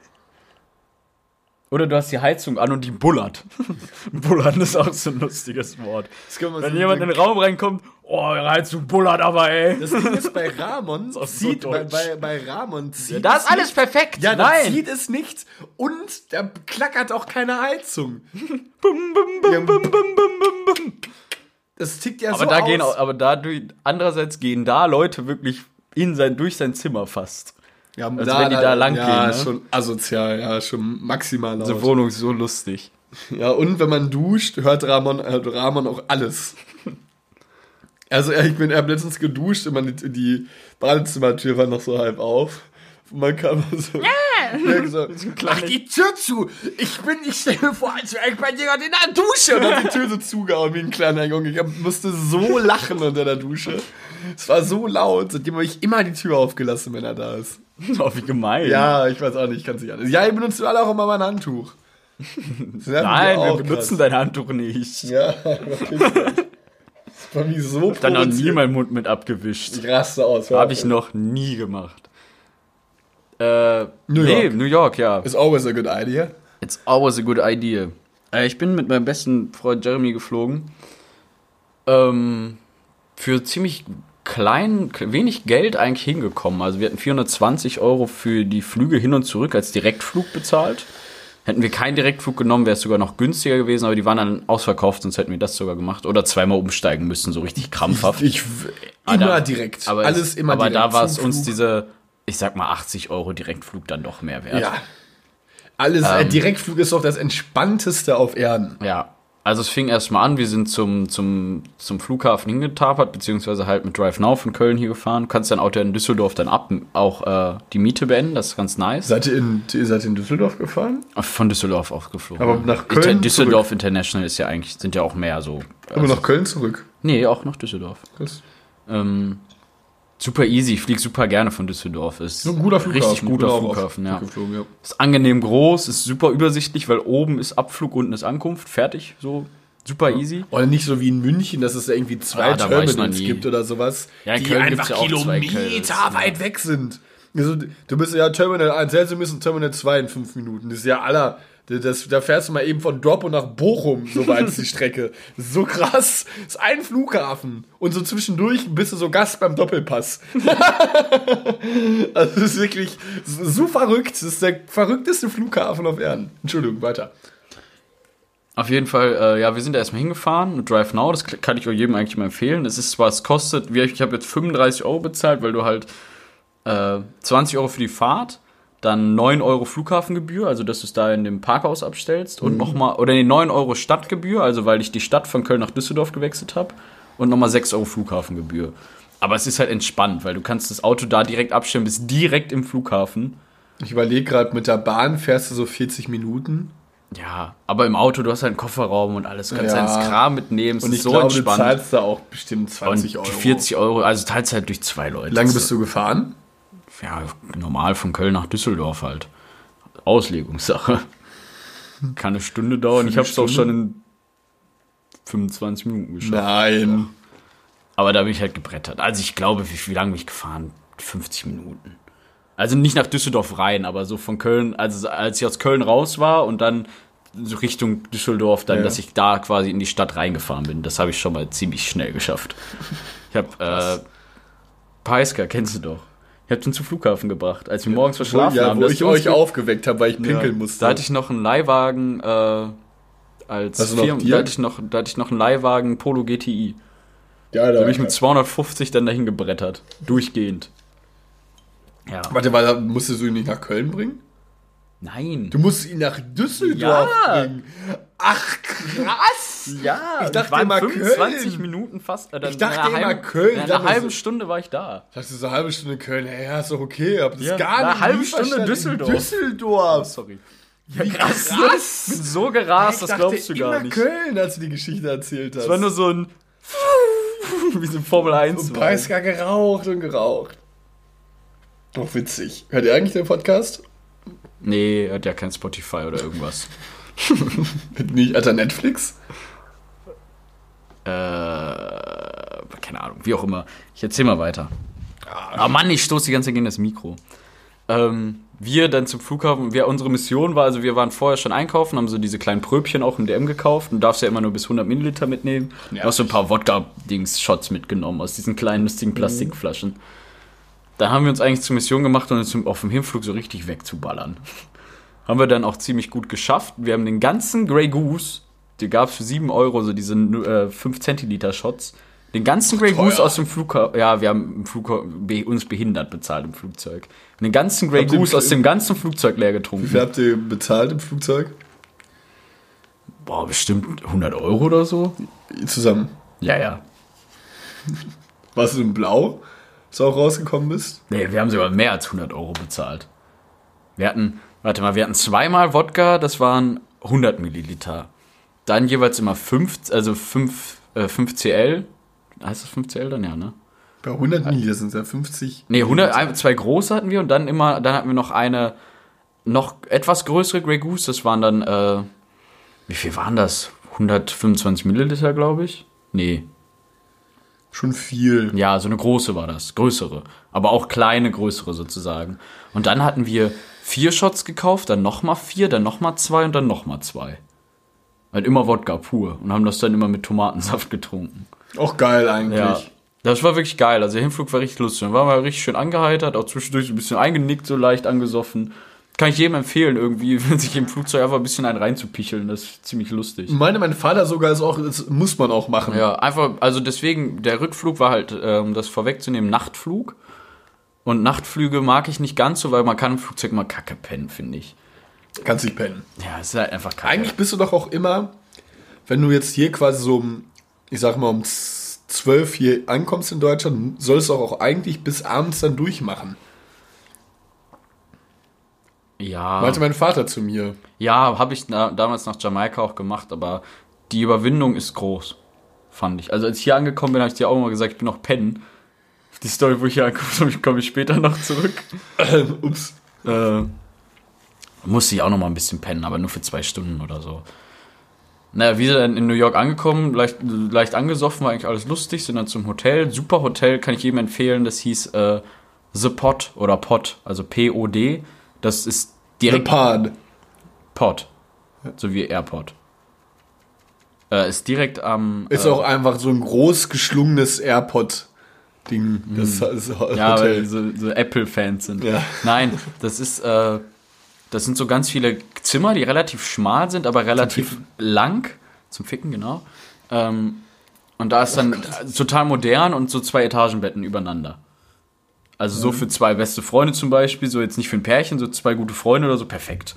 Oder du hast die Heizung an und die bullert. Bullern ist auch so ein lustiges Wort. Das Wenn so jemand in den Raum reinkommt, oh, die Heizung bullert aber, ey. Das Ding ist bei Ramon, so zieht, bei, deutsch. bei, bei Ramon zieht da ist es alles nicht. perfekt. Ja, da Nein. zieht es nicht und da klackert auch keine Heizung. Bum, bum, bum, Ja, bum, bum, bum, bum, bum. Das tickt ja Aber so da aus. gehen aber dadurch, andererseits gehen da Leute wirklich in sein, durch sein Zimmer fast. Ja, als wenn die da lang ja, gehen, ne? schon asozial, ja, schon maximal laut. Diese Wohnung ist so lustig. Ja, und wenn man duscht, hört Ramon, hört Ramon auch alles. Also ich bin, er hat letztens geduscht und man, die Badezimmertür war noch so halb auf. Und man kam so, ja. so mach die Tür zu! Ich bin, ich stelle mir vor, als wäre ich bei dir gerade in der Dusche! Und hat die Tür so zugehauen wie ein kleiner Junge. Ich musste so lachen unter der Dusche. Es war so laut, seitdem habe ich immer die Tür aufgelassen, wenn er da ist. Oh, wie gemein. Ja, ich weiß auch nicht, ich kann es nicht alles. Ja, ihr benutzt alle auch immer mein Handtuch. Nein, wir auch benutzen krass. dein Handtuch nicht. Ja. Das war mich so Dann noch nie meinen Mund mit abgewischt. Ich raste aus. Habe ich noch nie gemacht. Äh, New nee, York. New York, ja. Is always a good idea. It's always a good idea. Äh, ich bin mit meinem besten Freund Jeremy geflogen. Ähm, für ziemlich klein, wenig Geld eigentlich hingekommen. Also wir hatten 420 Euro für die Flüge hin und zurück als Direktflug bezahlt. Hätten wir keinen Direktflug genommen, wäre es sogar noch günstiger gewesen, aber die waren dann ausverkauft, sonst hätten wir das sogar gemacht. Oder zweimal umsteigen müssen, so richtig krampfhaft. Ich, Aber immer da- direkt. Aber Alles es, immer aber direkt. da war es uns diese, ich sag mal, 80 Euro Direktflug dann doch mehr wert. Ja. Alles, Ähm. äh, Direktflug ist doch das entspannteste auf Erden. Ja, also es fing erstmal an, wir sind zum, zum, zum Flughafen hingetapert, beziehungsweise halt mit Drive Now von Köln hier gefahren. Du kannst dein Auto in Düsseldorf dann ab, auch äh, die Miete beenden, das ist ganz nice. Seid ihr in, ihr seid in Düsseldorf gefahren? Von Düsseldorf ausgeflogen. Aber nach Köln Inter Düsseldorf International ist ja eigentlich, sind ja auch mehr so. Aber nach Köln zurück. Nee, auch nach Düsseldorf. Krass. Ähm, super easy, ich fliege super gerne von Düsseldorf. Ist ein guter Flughafen. Richtig guter Flughafen, ja. geflogen, ja. Ist angenehm groß, ist super übersichtlich, weil oben ist Abflug, unten ist Ankunft, fertig, so super easy. Oder nicht so wie in München, dass es da irgendwie zwei Ah, Terminals gibt oder sowas, Ja, die Köln einfach Kilometer weit weg sind. Also, du bist ja Terminal 1, jetzt müssen Terminal 2 in fünf Minuten. Das ist ja aller. Das, da fährst du mal eben von Dortmund nach Bochum, so weit ist die Strecke. So krass. Das ist ein Flughafen. Und so zwischendurch bist du so Gast beim Doppelpass. also, das ist wirklich so, verrückt. Das ist der verrückteste Flughafen auf Erden. Entschuldigung, weiter. Auf jeden Fall, äh, ja, wir sind da erstmal hingefahren mit Drive Now, das kann ich auch jedem eigentlich mal empfehlen. Es ist zwar, es kostet, ich habe jetzt 35 Euro bezahlt, weil du halt äh, 20 Euro für die Fahrt, dann 9 Euro Flughafengebühr, also dass du es da in dem Parkhaus abstellst und nochmal, oder die 9 Euro Stadtgebühr, also weil ich die Stadt von Köln nach Düsseldorf gewechselt habe und nochmal 6 Euro Flughafengebühr. Aber es ist halt entspannt, weil du kannst das Auto da direkt abstellen, bist direkt im Flughafen. Ich überlege gerade, mit der Bahn fährst du so 40 Minuten. Ja, aber im Auto, du hast halt einen Kofferraum und alles, du kannst Ja. ja. ins Kram mitnehmen, es Und ich so glaube, entspannt. du zahlst da auch bestimmt 20 und Euro. die 40 Euro, also teils halt durch zwei Leute. Wie lange bist du gefahren? Ja, normal von Köln nach Düsseldorf halt. Auslegungssache. Kann eine Stunde dauern. Ich habe es auch schon in 25 Minuten geschafft. Nein. Aber da bin ich halt gebrettert. Also ich glaube, wie, wie lange bin ich gefahren? 50 Minuten. Also nicht nach Düsseldorf rein, aber so von Köln, also als ich aus Köln raus war und dann so Richtung Düsseldorf, dann, Ja. dass ich da quasi in die Stadt reingefahren bin. Das habe ich schon mal ziemlich schnell geschafft. Ich habe äh, Peiska, kennst du doch. Ich habe den zum Flughafen gebracht, als wir morgens verschlafen ja, haben. wo ich uns euch ge- aufgeweckt habe, weil ich pinkeln ja, musste. Da hatte ich noch einen Leihwagen äh, als Hast Firmen- da hatte ich noch, da hatte ich noch einen Leihwagen Polo GTI. ja, Da bin ich mit 250 dann dahin gebrettert. Durchgehend. Ja. Warte, weil musstest du ihn nicht nach Köln bringen? Nein. Du musst ihn nach Düsseldorf Ja. bringen. Ach, krass. ja, ich dachte waren immer 25 Köln. Minuten fast. Äh, dann Ich dachte immer halben- Köln. In Ich einer halben Stunde war ich da. Ich dachte so eine halbe Stunde Köln. Ja, ist doch okay. Aber das Ja, gar eine nicht. halbe Stunde Düsseldorf. Düsseldorf. Sorry. Ja, krass. krass. Ich bin so gerast, Ich das glaubst du gar nicht. Köln, als du die Geschichte erzählt hast. Es war nur so ein. Wie so ein Formel 1. Und Peiska geraucht und geraucht. Doch witzig. Hört ihr eigentlich den Podcast? Nee, er hat ja kein Spotify oder irgendwas. Nicht, Alter, Netflix? Äh, keine Ahnung, wie auch immer. Ich erzähl mal weiter. Ah Mann, ich stoße die ganze Zeit gegen das Mikro. Ähm, wir dann zum Flughafen, wir, unsere Mission war, also wir waren vorher schon einkaufen, haben so diese kleinen Pröbchen auch im DM gekauft und darfst ja immer nur bis 100 Milliliter mitnehmen. Du hast so ein paar Wodka-Dings-Shots mitgenommen aus diesen kleinen lustigen Plastikflaschen. Da haben wir uns eigentlich zur Mission gemacht, uns auf dem Hinflug so richtig wegzuballern. haben wir dann auch ziemlich gut geschafft. Wir haben den ganzen Grey Goose, die gab es für 7 Euro, so diese äh, 5 Zentiliter Shots. Den ganzen Grey Teuer. Goose aus dem Flughafen, ja, wir haben Flugha be uns behindert bezahlt im Flugzeug. Den ganzen Grey Habt Goose aus dem ganzen Flugzeug leer Wie getrunken. viel habt ihr bezahlt im Flugzeug? Boah, bestimmt 100 Euro oder so. Zusammen. Ja, ja. Warst du in Blau, du auch rausgekommen bist? Nee, wir haben sogar mehr als 100 Euro bezahlt. Wir hatten, warte mal, wir hatten zweimal Wodka, das waren 100 Milliliter. Dann jeweils immer 5, also 5, äh, 5 CL. Heißt das 5 CL dann ja, ne? Bei 100 Milliliter sind es ja 50. Nee, 100, ein- zwei große hatten wir und dann immer, dann hatten wir noch eine noch etwas größere Grey Goose. Das waren dann, äh, wie viel waren das? 125 Milliliter, glaube ich. Nee. Schon viel. Ja, so eine große war das, größere. Aber auch kleine, größere sozusagen. Und dann hatten wir vier Shots gekauft, dann nochmal vier, dann nochmal zwei und dann nochmal zwei. Halt immer Wodka pur und haben das dann immer mit Tomatensaft getrunken. Auch geil eigentlich. Ja. Das war wirklich geil. Also der Hinflug war richtig lustig. Dann waren wir richtig schön angeheitert, auch zwischendurch ein bisschen eingenickt, so leicht angesoffen. Kann ich jedem empfehlen, irgendwie, wenn sich im Flugzeug einfach ein bisschen einen reinzupicheln. Das ist ziemlich lustig. Meine, mein Vater sogar ist auch, das muss man auch machen. Ja, einfach, also deswegen, der Rückflug war halt, um das vorwegzunehmen, Nachtflug. Und Nachtflüge mag ich nicht ganz so, weil man kann im Flugzeug mal kacke pennen, finde ich. Kannst nicht pennen. Ja, es ist halt einfach kacke. Eigentlich bist du doch auch immer, wenn du jetzt hier quasi so um, ich sag mal, um 12 hier ankommst in Deutschland, sollst du auch eigentlich bis abends dann durchmachen. Ja, Meinte mein Vater zu mir. ja habe ich na, damals nach Jamaika auch gemacht, aber die Überwindung ist groß, fand ich. Also als ich hier angekommen bin, habe ich dir auch immer gesagt, ich bin noch pennen. Die Story, wo ich hier angekommen bin, komme ich später noch zurück. Ups. Äh, musste ich auch noch mal ein bisschen pennen, aber nur für zwei Stunden oder so. Naja, wir sind dann in New York angekommen, leicht, leicht angesoffen, war eigentlich alles lustig, sind dann zum Hotel. Super Hotel, kann ich jedem empfehlen. Das hieß äh, The Pod oder Pod, also P-O-D. Das ist The direkt Pod. Pod, so wie Airpod. Äh, ist direkt am. Ist äh, auch einfach so ein groß geschlungenes AirPod-Ding. Das ist Mhm. Ja, weil Hotel. so, so Apple-Fans sind. Ja. Nein, das ist, äh, das sind so ganz viele Zimmer, die relativ schmal sind, aber relativ lang. Zum Ficken, genau. Ähm, und da ist dann total modern und so zwei Etagenbetten übereinander. Also so für zwei beste Freunde zum Beispiel, so jetzt nicht für ein Pärchen, so zwei gute Freunde oder so, perfekt.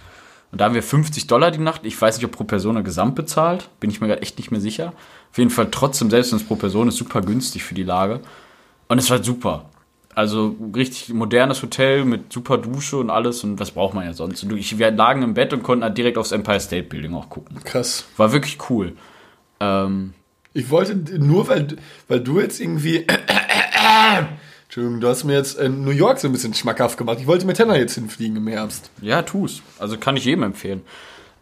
Und da haben wir 50 Dollar die Nacht. Ich weiß nicht, ob pro Person er gesamt bezahlt. Bin ich mir gerade echt nicht mehr sicher. Auf jeden Fall trotzdem, selbst wenn es pro Person ist, super günstig für die Lage. Und es war super. Also richtig modernes Hotel mit super Dusche und alles. Und was braucht man ja sonst? Und wir lagen im Bett und konnten halt direkt aufs Empire State Building auch gucken. Krass. War wirklich cool. Ähm, Ich wollte nur, weil, weil du jetzt irgendwie. Entschuldigung, du hast mir jetzt in New York so ein bisschen schmackhaft gemacht. Ich wollte mit Tenner jetzt hinfliegen im Herbst. Ja, tu's. Also kann ich jedem empfehlen.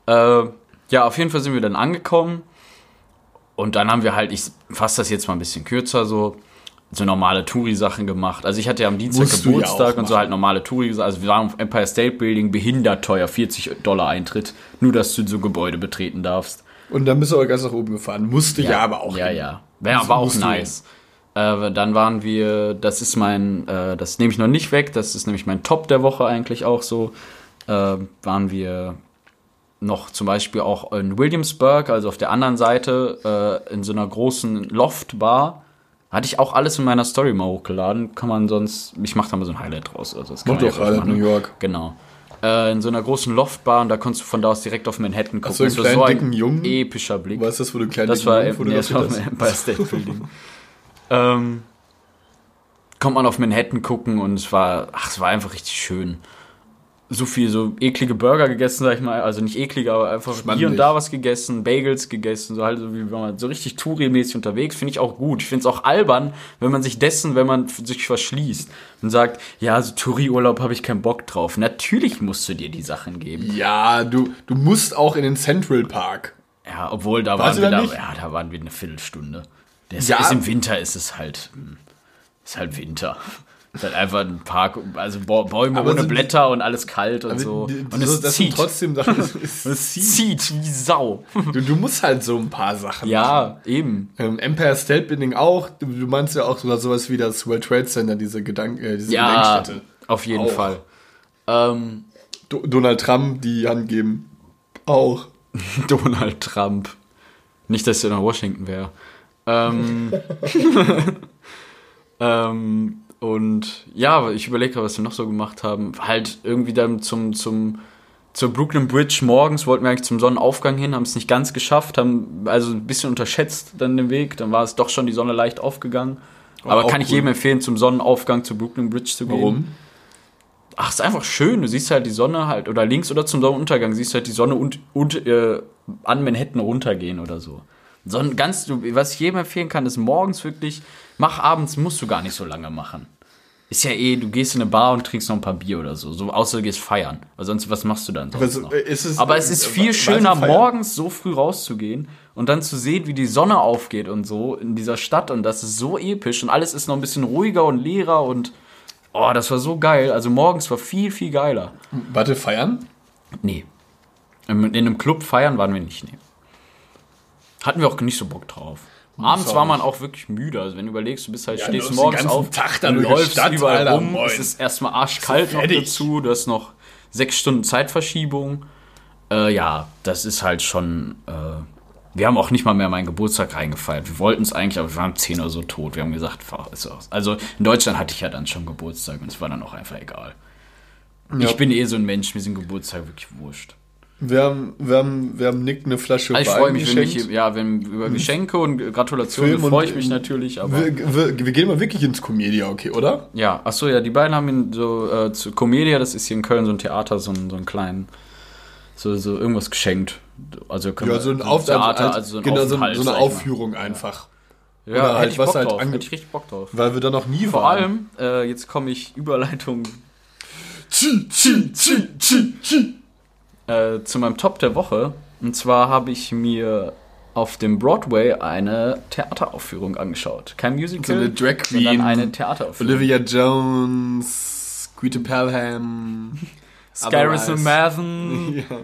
Äh, ja, auf jeden Fall sind wir dann angekommen. Und dann haben wir halt, ich fasse das jetzt mal ein bisschen kürzer, so, so normale Touri-Sachen gemacht. Also ich hatte ja am Dienstag Musst ja Geburtstag auch und so halt normale Touri, also wir waren auf Empire State Building, behindert teuer, 40 Dollar Eintritt, nur dass du so Gebäude betreten darfst. Und dann bist du aber ganz nach oben gefahren. Musste ja, aber auch. Ja, hin. ja. Ja, Das war auch nice. Äh, dann waren wir, das ist mein, äh, das nehme ich noch nicht weg, das ist nämlich mein Top der Woche eigentlich auch so. Äh, waren wir noch zum Beispiel auch in Williamsburg, also auf der anderen Seite, äh, in so einer großen Loft-Bar. Hatte ich auch alles in meiner Story mal hochgeladen. Kann man sonst, ich mache da mal so ein Highlight draus. Also das kann man doch ja alle machen. New York. Genau. Äh, in so einer großen Loftbar und da konntest du von da aus direkt auf Manhattan gucken. so einen Das war kleinen, so ein dicken Jungen? epischer Blick. War es das, wo du kleine Das war, Jungen das war Empire State Building. Ähm, kommt man auf Manhattan gucken und es war, ach, es war einfach richtig schön. So viel, so eklige Burger gegessen, sag ich mal. Also nicht eklige, aber einfach hier Schmandig. und da was gegessen, Bagels gegessen, so halt so wie wenn man so richtig Touri-mäßig unterwegs, finde ich auch gut. Ich finde es auch albern, wenn man sich dessen, wenn man sich verschließt und sagt, ja, so Touri-Urlaub habe ich keinen Bock drauf. Natürlich musst du dir die Sachen geben. Ja, du, du musst auch in den Central Park. Ja, obwohl da Warst waren wir da ja, da waren wir eine Viertelstunde. Ist, Ja. ist im Winter ist es halt, hm, ist halt Winter. Ist halt einfach ein Park, also Bä- Bäume Aber ohne sind- Blätter und alles kalt und so. Die- Und das, es das zieht. trotzdem Sachen. Und es zieht wie Sau. du, du musst halt so ein paar Sachen machen. Ja, eben. Ähm, Empire State Building auch. Du, du meinst ja auch sogar sowas wie das World Trade Center, diese, Gedank äh, diese Ja, Gedenkstätte. auf jeden Auch. Fall. Ähm, Do Donald Trump die Hand geben. Auch. Donald Trump. Nicht, dass er nach Washington wäre. Ähm, ähm, und ja, ich überlege gerade, was wir noch so gemacht haben. Halt irgendwie dann zum, zum, zur Brooklyn Bridge morgens wollten wir eigentlich zum Sonnenaufgang hin, haben es nicht ganz geschafft, haben also ein bisschen unterschätzt dann den Weg. Dann war es doch schon die Sonne leicht aufgegangen. Aber auch kann ich cool. jedem empfehlen, zum Sonnenaufgang zur Brooklyn Bridge zu gehen. Warum? Ach, ist einfach schön. Du siehst halt die Sonne halt, oder links oder zum Sonnenuntergang, siehst halt die Sonne und, und äh, an Manhattan runtergehen oder so. Sonn ganz, du, was ich jedem empfehlen kann, ist morgens wirklich, mach abends, musst du gar nicht so lange machen. Ist ja eh, du gehst in eine Bar und trinkst noch ein paar Bier oder so. so außer du gehst feiern. Weil sonst, was machst du dann sonst Was, noch? äh, ist es, Aber es ist äh, viel schöner, morgens so früh rauszugehen und dann zu sehen, wie die Sonne aufgeht und so in dieser Stadt und das ist so episch und alles ist noch ein bisschen ruhiger und leerer und oh, das war so geil. Also morgens war viel, viel geiler. Warte, feiern? Nee. In, in einem Club feiern waren wir nicht, nee. Hatten wir auch nicht so Bock drauf. Abends war man auch wirklich müde. Also wenn du überlegst, du bist halt, Ja, stehst du morgens auf, Tag da du durch die läufst Stadt, überall Alter, rum, moin. es ist erstmal arschkalt noch dazu, du hast noch sechs Stunden Zeitverschiebung. Äh, ja, das ist halt schon. Äh, wir haben auch nicht mal mehr meinen Geburtstag reingefeiert. Wir wollten es eigentlich, aber wir waren um 10 oder so tot. Wir haben gesagt, fahr- ist aus. also in Deutschland hatte ich ja dann schon Geburtstag und es war dann auch einfach egal. Ja. Ich bin eh so ein Mensch, mir sind Geburtstag wirklich wurscht. Wir haben, wir haben, wir haben Nick eine Flasche Also ich freue mich, wenn mich, ja, wenn über Geschenke und Gratulationen freue ich mich natürlich, aber. Wir, wir, wir gehen mal wirklich ins Comedia, okay, oder? Ja, ach so, ja, die beiden haben ihn so äh, zu Comedia, das ist hier in Köln so ein Theater, so einen, so einen kleinen, so, so irgendwas geschenkt. Also können Ja, so ein Auf Theater, also so ein genau, so, so eine. Aufführung einfach. Ja, hätte halt, ich was Bock halt drauf, hätte ich richtig Bock drauf. Weil wir da noch nie Vor waren. allem, äh, jetzt komme ich Überleitung Tschi, tschi, tschi, tschi, tschi. Äh, zu meinem Top der Woche. Und zwar habe ich mir auf dem Broadway eine Theateraufführung angeschaut. Kein Musical, So eine Drag sondern Queen. eine Theateraufführung. Olivia Jones, Greta Pelham, Scarison. Mathen, ja.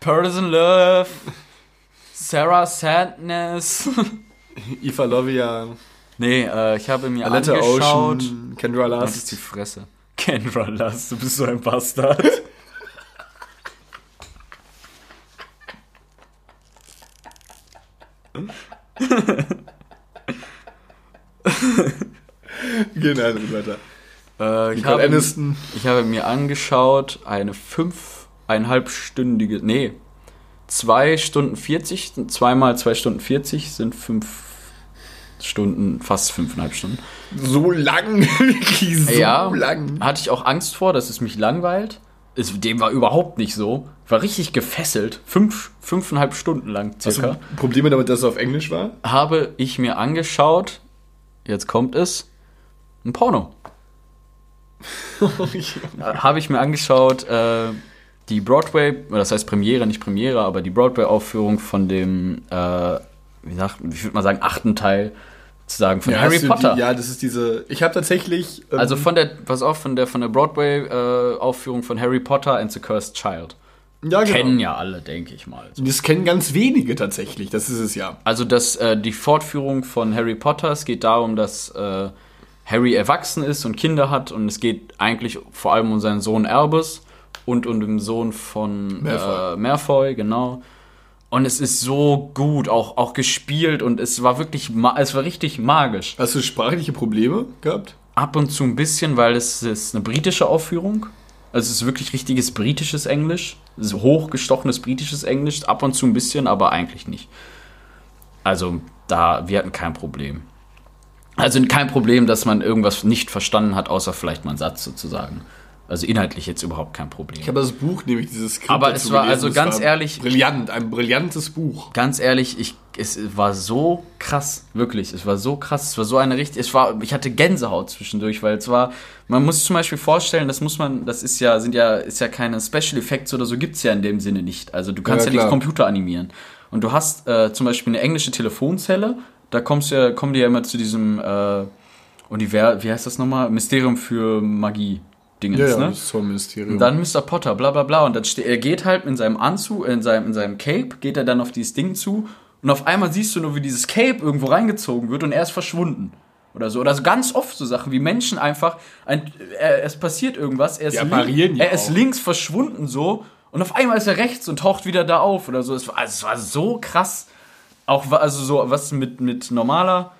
Partisan Love, Sarah Sadness. Eva Lovia, nee, äh, ich habe mir Aletta angeschaut. Ocean, Kendra Das ist die. Fresse. Kendra Lust, du bist so ein Bastard. Genau, weiter. äh, ich, habe, ich habe mir angeschaut eine fünfeinhalbstündige, nee, zwei Stunden 40, zweimal zwei Stunden 40 sind fünf Stunden, fast fünfeinhalb Stunden. So lang, wirklich so ja, lang. hatte ich auch Angst vor, dass es mich langweilt. Es, dem war überhaupt nicht so. War richtig gefesselt. Fünf, fünfeinhalb Stunden lang Hast circa. du Probleme damit, dass es auf Englisch war? Habe ich mir angeschaut, jetzt kommt es, ein Porno. Äh, Habe ich mir angeschaut, äh, die Broadway, das heißt Premiere, nicht Premiere, aber die Broadway-Aufführung von dem, äh, wie, sagt, wie würde man sagen, achten Teil, sozusagen von Harry hast du Potter. Die, ja, das ist diese. Ich habe tatsächlich. ähm, Also von der, pass auf, von der, von der Broadway-Aufführung von Harry Potter and the Cursed Child. ja, genau. Kennen ja alle, denke ich mal. Das kennen ganz wenige tatsächlich. Das ist es ja. Also das, äh, die Fortführung von Harry Potter, es geht darum, dass äh, Harry erwachsen ist und Kinder hat und es geht eigentlich vor allem um seinen Sohn Albus und um den Sohn von Malfoy. Äh, Malfoy, genau. Und es ist so gut, auch, auch gespielt und es war wirklich, es war richtig magisch. Hast du sprachliche Probleme gehabt? Ab und zu ein bisschen, weil es ist eine britische Aufführung. Also es ist wirklich richtiges britisches Englisch. Hochgestochenes britisches Englisch. Ab und zu ein bisschen, aber eigentlich nicht. Also da, wir hatten kein Problem. Also kein Problem, dass man irgendwas nicht verstanden hat, außer vielleicht mal einen Satz sozusagen. Also inhaltlich jetzt überhaupt kein Problem. Ich habe das Buch, nämlich dieses Skript Aber es war gelesen. also Es ganz war ehrlich- Brillant, ein brillantes Buch. ganz ehrlich, ich, es war so krass, wirklich. Es war so krass, es war so eine richtig, es war, ich hatte Gänsehaut zwischendurch, weil es war, man muss sich zum Beispiel vorstellen, das muss man, das ist ja, sind ja, ist ja keine Special Effects oder so gibt's ja in dem Sinne nicht. Also du kannst Ja, ja, nicht. Computer animieren. Und du hast äh, zum Beispiel eine englische Telefonzelle, da kommst ja, kommen die ja immer zu diesem, äh, Univers, wie heißt das nochmal? Mysterium für Magie. Dingens, Ja, ja, ne? das ist so ein Mysterium. Und dann Mr. Potter, bla bla bla. Und dann er geht halt in seinem Anzug, in seinem, in seinem Cape, geht er dann auf dieses Ding zu. Und auf einmal siehst du nur, wie dieses Cape irgendwo reingezogen wird und er ist verschwunden. Oder so. Oder so ganz oft so Sachen, wie Menschen einfach, ein, er, es passiert irgendwas, er ist, Die lin- apparieren ja er ist links verschwunden so und auf einmal ist er rechts und taucht wieder da auf oder so. Es war, also es war so krass. Auch also so was mit, mit normaler,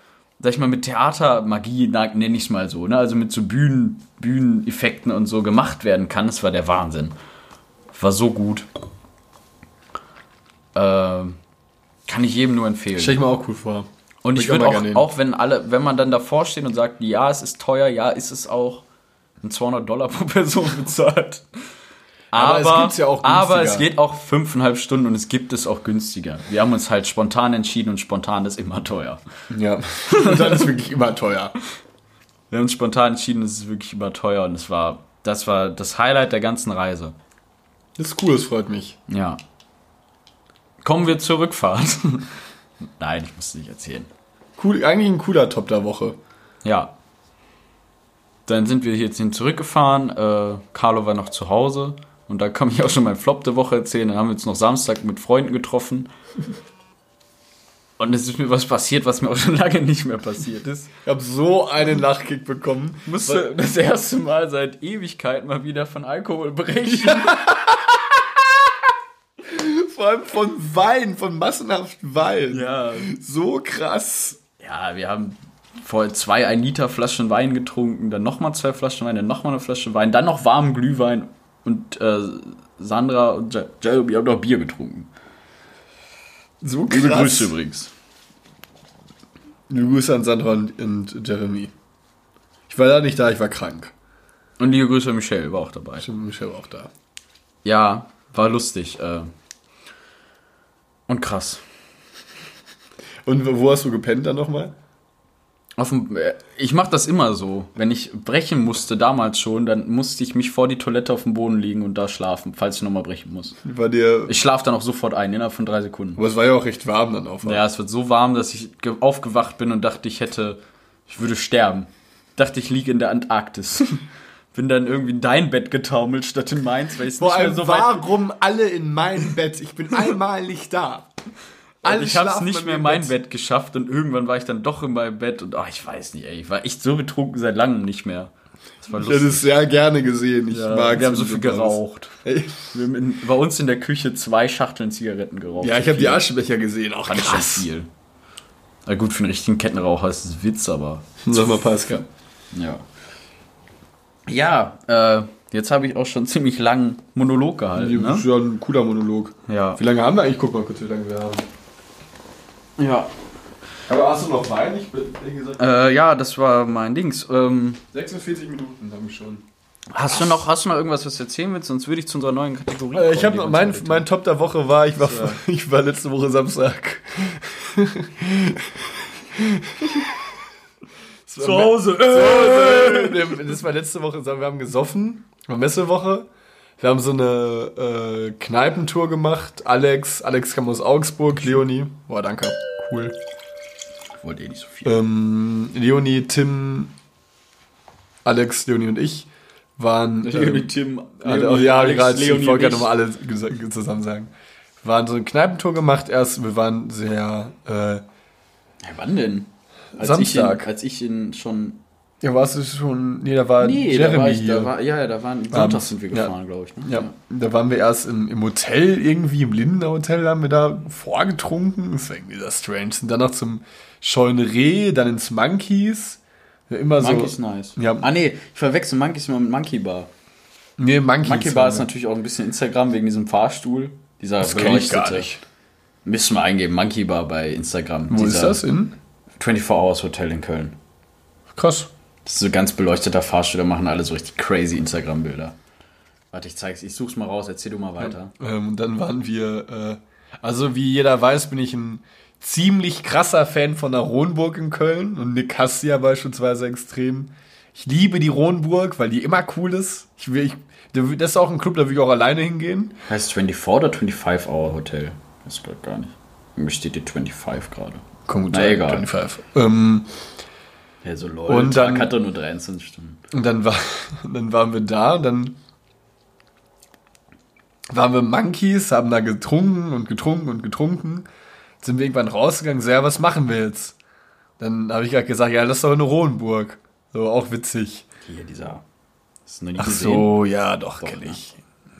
sag ich mal, mit Theatermagie, nenne ich es mal so, ne? Also mit so Bühnen, Bühneneffekten und so gemacht werden kann, das war der Wahnsinn. War so gut. Ähm, kann ich jedem nur empfehlen. Stell ich mir auch cool vor. Und ich ich würde auch, auch wenn alle, wenn man dann davor steht und sagt, ja, es ist teuer, ja, ist es auch, ein 200 Dollar pro Person bezahlt. Aber es gibt's ja auch Aber es geht auch fünfeinhalb Stunden und es gibt es auch günstiger. Wir haben uns halt spontan entschieden und spontan ist immer teuer. Ja. Dann ist wirklich immer teuer. Wir haben uns spontan entschieden, es ist wirklich immer teuer und es war, das war das Highlight der ganzen Reise. Das ist cool, das freut mich. Ja. Kommen wir zur Rückfahrt. Nein, ich muss es nicht erzählen. Cool, eigentlich ein cooler Top der Woche. Ja. Dann sind wir jetzt hin zurückgefahren. Äh, Carlo war noch zu Hause. Und da kann ich auch schon meinen Flop der Woche erzählen. Dann haben wir uns noch Samstag mit Freunden getroffen. Und es ist mir was passiert, was mir auch schon lange nicht mehr passiert ist. Ich habe so einen Nachkick bekommen. Musste das erste Mal seit Ewigkeit mal wieder von Alkohol brechen. Vor allem von Wein, von massenhaft Wein. Ja. So krass. Ja, wir haben vorher zwei 1 Liter Flaschen Wein getrunken, dann nochmal zwei Flaschen Wein, dann nochmal eine Flasche Wein, dann noch warmen Glühwein und äh, Sandra und Jeremy haben noch Bier getrunken. So Liebe krass. Grüße übrigens. Liebe Grüße an Sandra und, und Jeremy. Ich war da nicht da, ich war krank. Und liebe Grüße an Michelle, war auch dabei. Michelle war auch da. Ja, war lustig. Äh, und krass. Und wo hast du gepennt dann nochmal? Äh, ich mache das immer so. Wenn ich brechen musste, damals schon, dann musste ich mich vor die Toilette auf dem Boden liegen und da schlafen, falls ich nochmal brechen muss. War dir. Ich schlafe dann auch sofort ein, innerhalb von drei Sekunden. Aber es war ja auch recht warm dann auf. Ja, es wird so warm, dass ich ge- aufgewacht bin und dachte, ich hätte, ich würde sterben. Dachte, ich liege in der Antarktis. bin dann irgendwie in dein Bett getaumelt statt in meins, weil ich Vor allem, so warum alle in mein Bett? Ich bin einmal nicht da. Alle ich habe es nicht mehr in mein Bett geschafft und irgendwann war ich dann doch in meinem Bett und oh, ich weiß nicht, ey, ich war echt so betrunken seit langem nicht mehr. Das war Ich hätte es sehr gerne gesehen. Ich Ja, mag wir haben so viel geraucht. Ey. Wir haben in, bei uns in der Küche zwei Schachteln Zigaretten geraucht. Ja, ich habe die Aschenbecher gesehen. Auch Fand ich krass. viel. Na gut, für einen richtigen Kettenraucher ist es Witz, aber Sag mal, Pascal. ja. Ja, äh, jetzt habe ich auch schon ziemlich lang Monolog gehalten, Das ist ne? ja ein cooler Monolog. Ja. Wie lange haben wir eigentlich? Guck mal kurz, wie lange wir haben. Ja. Aber hast du noch Wein? Ich bin gesagt, Äh, ja, das war mein Dings. Ähm, 46 Minuten haben wir schon. hast, du noch, hast du noch irgendwas, was du erzählen willst? Sonst würde ich zu unserer neuen Kategorie Äh, ich kommen, habe wir mein, mein Top der Woche war, ich war, ich war letzte Woche Samstag. Zu Hause. Äh! Das war letzte Woche, wir haben gesoffen, war Messewoche. Wir haben so eine äh, Kneipentour gemacht. Alex, Alex kam aus Augsburg, Leonie. Boah, danke. Cool. Ich wollte eh nicht so viel. Ähm, Leonie, Tim, Alex, Leonie und ich waren. ähm, Tim, alle, oh, ja, gerade, ich wollte gerade nochmal alle zusammen sagen. Wir waren so eine Kneipentour gemacht erst. Wir waren sehr. Äh, Ja, wann denn? Als Samstag. Ich in, als ich in schon. Ja, warst du schon. Nee, da war Nee, Jeremy da war ich, hier. da war, ja, ja, da waren Sonntag sind wir gefahren, glaube ich. Ne? Ja, da waren wir erst im, im Hotel, irgendwie im Lindener Hotel, haben wir da vorgetrunken. Das war irgendwie sehr strange. Sind dann noch zum Scheunere, dann ins Monkeys. Ja, immer Monkeys so. nice. Ja. Ah nee, ich verwechsel Monkeys immer mit Monkey Bar. Nee, Monkeys. Monkey Bar ist natürlich auch ein bisschen Instagram wegen diesem Fahrstuhl. Dieser Das kenn ich gar nicht. Müssen wir eingeben, Monkey Bar bei Instagram. Wo ist das in? 24 Hours Hotel in Köln. Krass. Das ist so ganz beleuchteter Fahrstuhl, da machen alle so richtig crazy Instagram-Bilder. Warte, ich zeig's, ich such's mal raus, erzähl du mal weiter. Ähm, und dann waren wir, äh, also wie jeder weiß, bin ich ein ziemlich krasser Fan von der Ronburg in Köln und Nick ja beispielsweise extrem. Ich liebe die Ronburg, weil die immer cool ist. Ich will, ich, das ist auch ein Club, da will ich auch alleine hingehen. Heißt 24 oder 25 Hour Hotel? Das glaube gar nicht. Mir steht die 25 gerade. Komm, Na, egal. 25. Ähm, Ja, so lol. Und Tag dann- hat doch nur 23 Stunden. und dann, war, dann waren wir da, dann waren wir Monkeys, haben da getrunken und getrunken und getrunken. Sind wir irgendwann rausgegangen, so, ja, was machen wir jetzt? Dann habe ich gerade gesagt, ja, das ist doch eine Rohenburg. So, auch witzig. Hier, dieser. Hast du noch nie Ach gesehen? so, ja, doch, Doch, kenne ne? ich.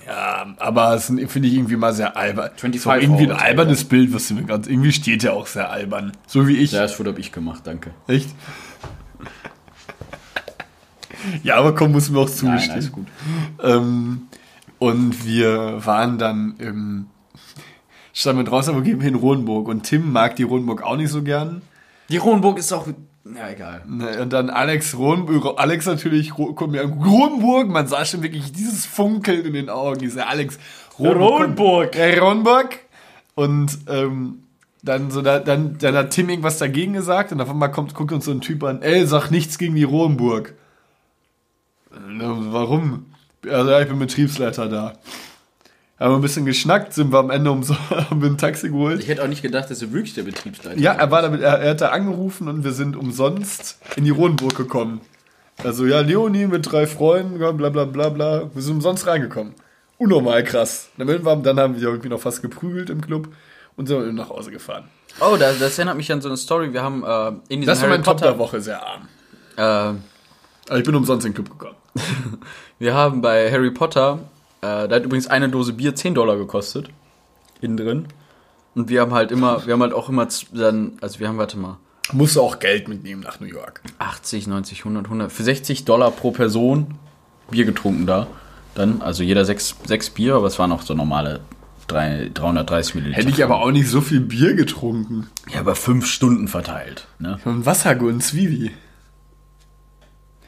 Ja, aber es sind- finde ich irgendwie mal sehr albern. 25 so irgendwie ein albernes Bild, was du mir gerade, irgendwie steht ja auch sehr albern. So wie ich. Ja, das Foto habe ich gemacht, danke. Echt? Ja, aber komm, muss mir auch Nein, zugestehen. alles gut. Ähm, und wir waren dann im standen wir draußen, wo gehen wir hin? Rodenburg. Und Tim mag die Rodenburg auch nicht so gern. Die Ronburg ist auch. Ja, egal. Und dann Alex Rodenburg, Alex natürlich, Ro- kommt mir an, Rodenburg, man sah schon wirklich dieses Funkeln in den Augen, dieser Alex Rodenburg. Äh, Rodenburg. Und ähm, dann, so, da, dann, dann hat Tim irgendwas dagegen gesagt und auf einmal kommt, guckt uns so ein Typ an, ey, sag nichts gegen die Rodenburg. Warum? Also ja, ich bin Betriebsleiter da. haben wir ein bisschen geschnackt, sind wir am Ende um so, haben wir ein Taxi geholt. Ich hätte auch nicht gedacht, dass er wirklich der Betriebsleiter Ja, er war damit, er, er hat da angerufen und wir sind umsonst in die Rodenburg gekommen. Also ja, Leonie mit drei Freunden, bla bla bla bla. Wir sind umsonst reingekommen. Unnormal krass. Dann, sind wir, dann haben wir irgendwie noch fast geprügelt im Club und sind nach Hause gefahren. Oh, das, das erinnert mich an so eine Story. Wir haben äh, in diesem Das war Harry mein Top der Woche, sehr arm. Äh, Aber ich bin umsonst in den Club gekommen. wir haben bei Harry Potter, äh, da hat übrigens eine Dose Bier 10 Dollar gekostet. Innen drin. Und wir haben halt immer, wir haben halt auch immer dann, also wir haben, warte mal, Musst du auch Geld mitnehmen nach New York. 80, 90, 100, 100, für 60 Dollar pro Person Bier getrunken da. Dann, also jeder sechs, sechs Bier, aber es waren auch so normale drei, 330 Milliliter. Hätte ich aber auch nicht so viel Bier getrunken. Ja, über fünf Stunden verteilt. Ne? Wassergunst, Vivi.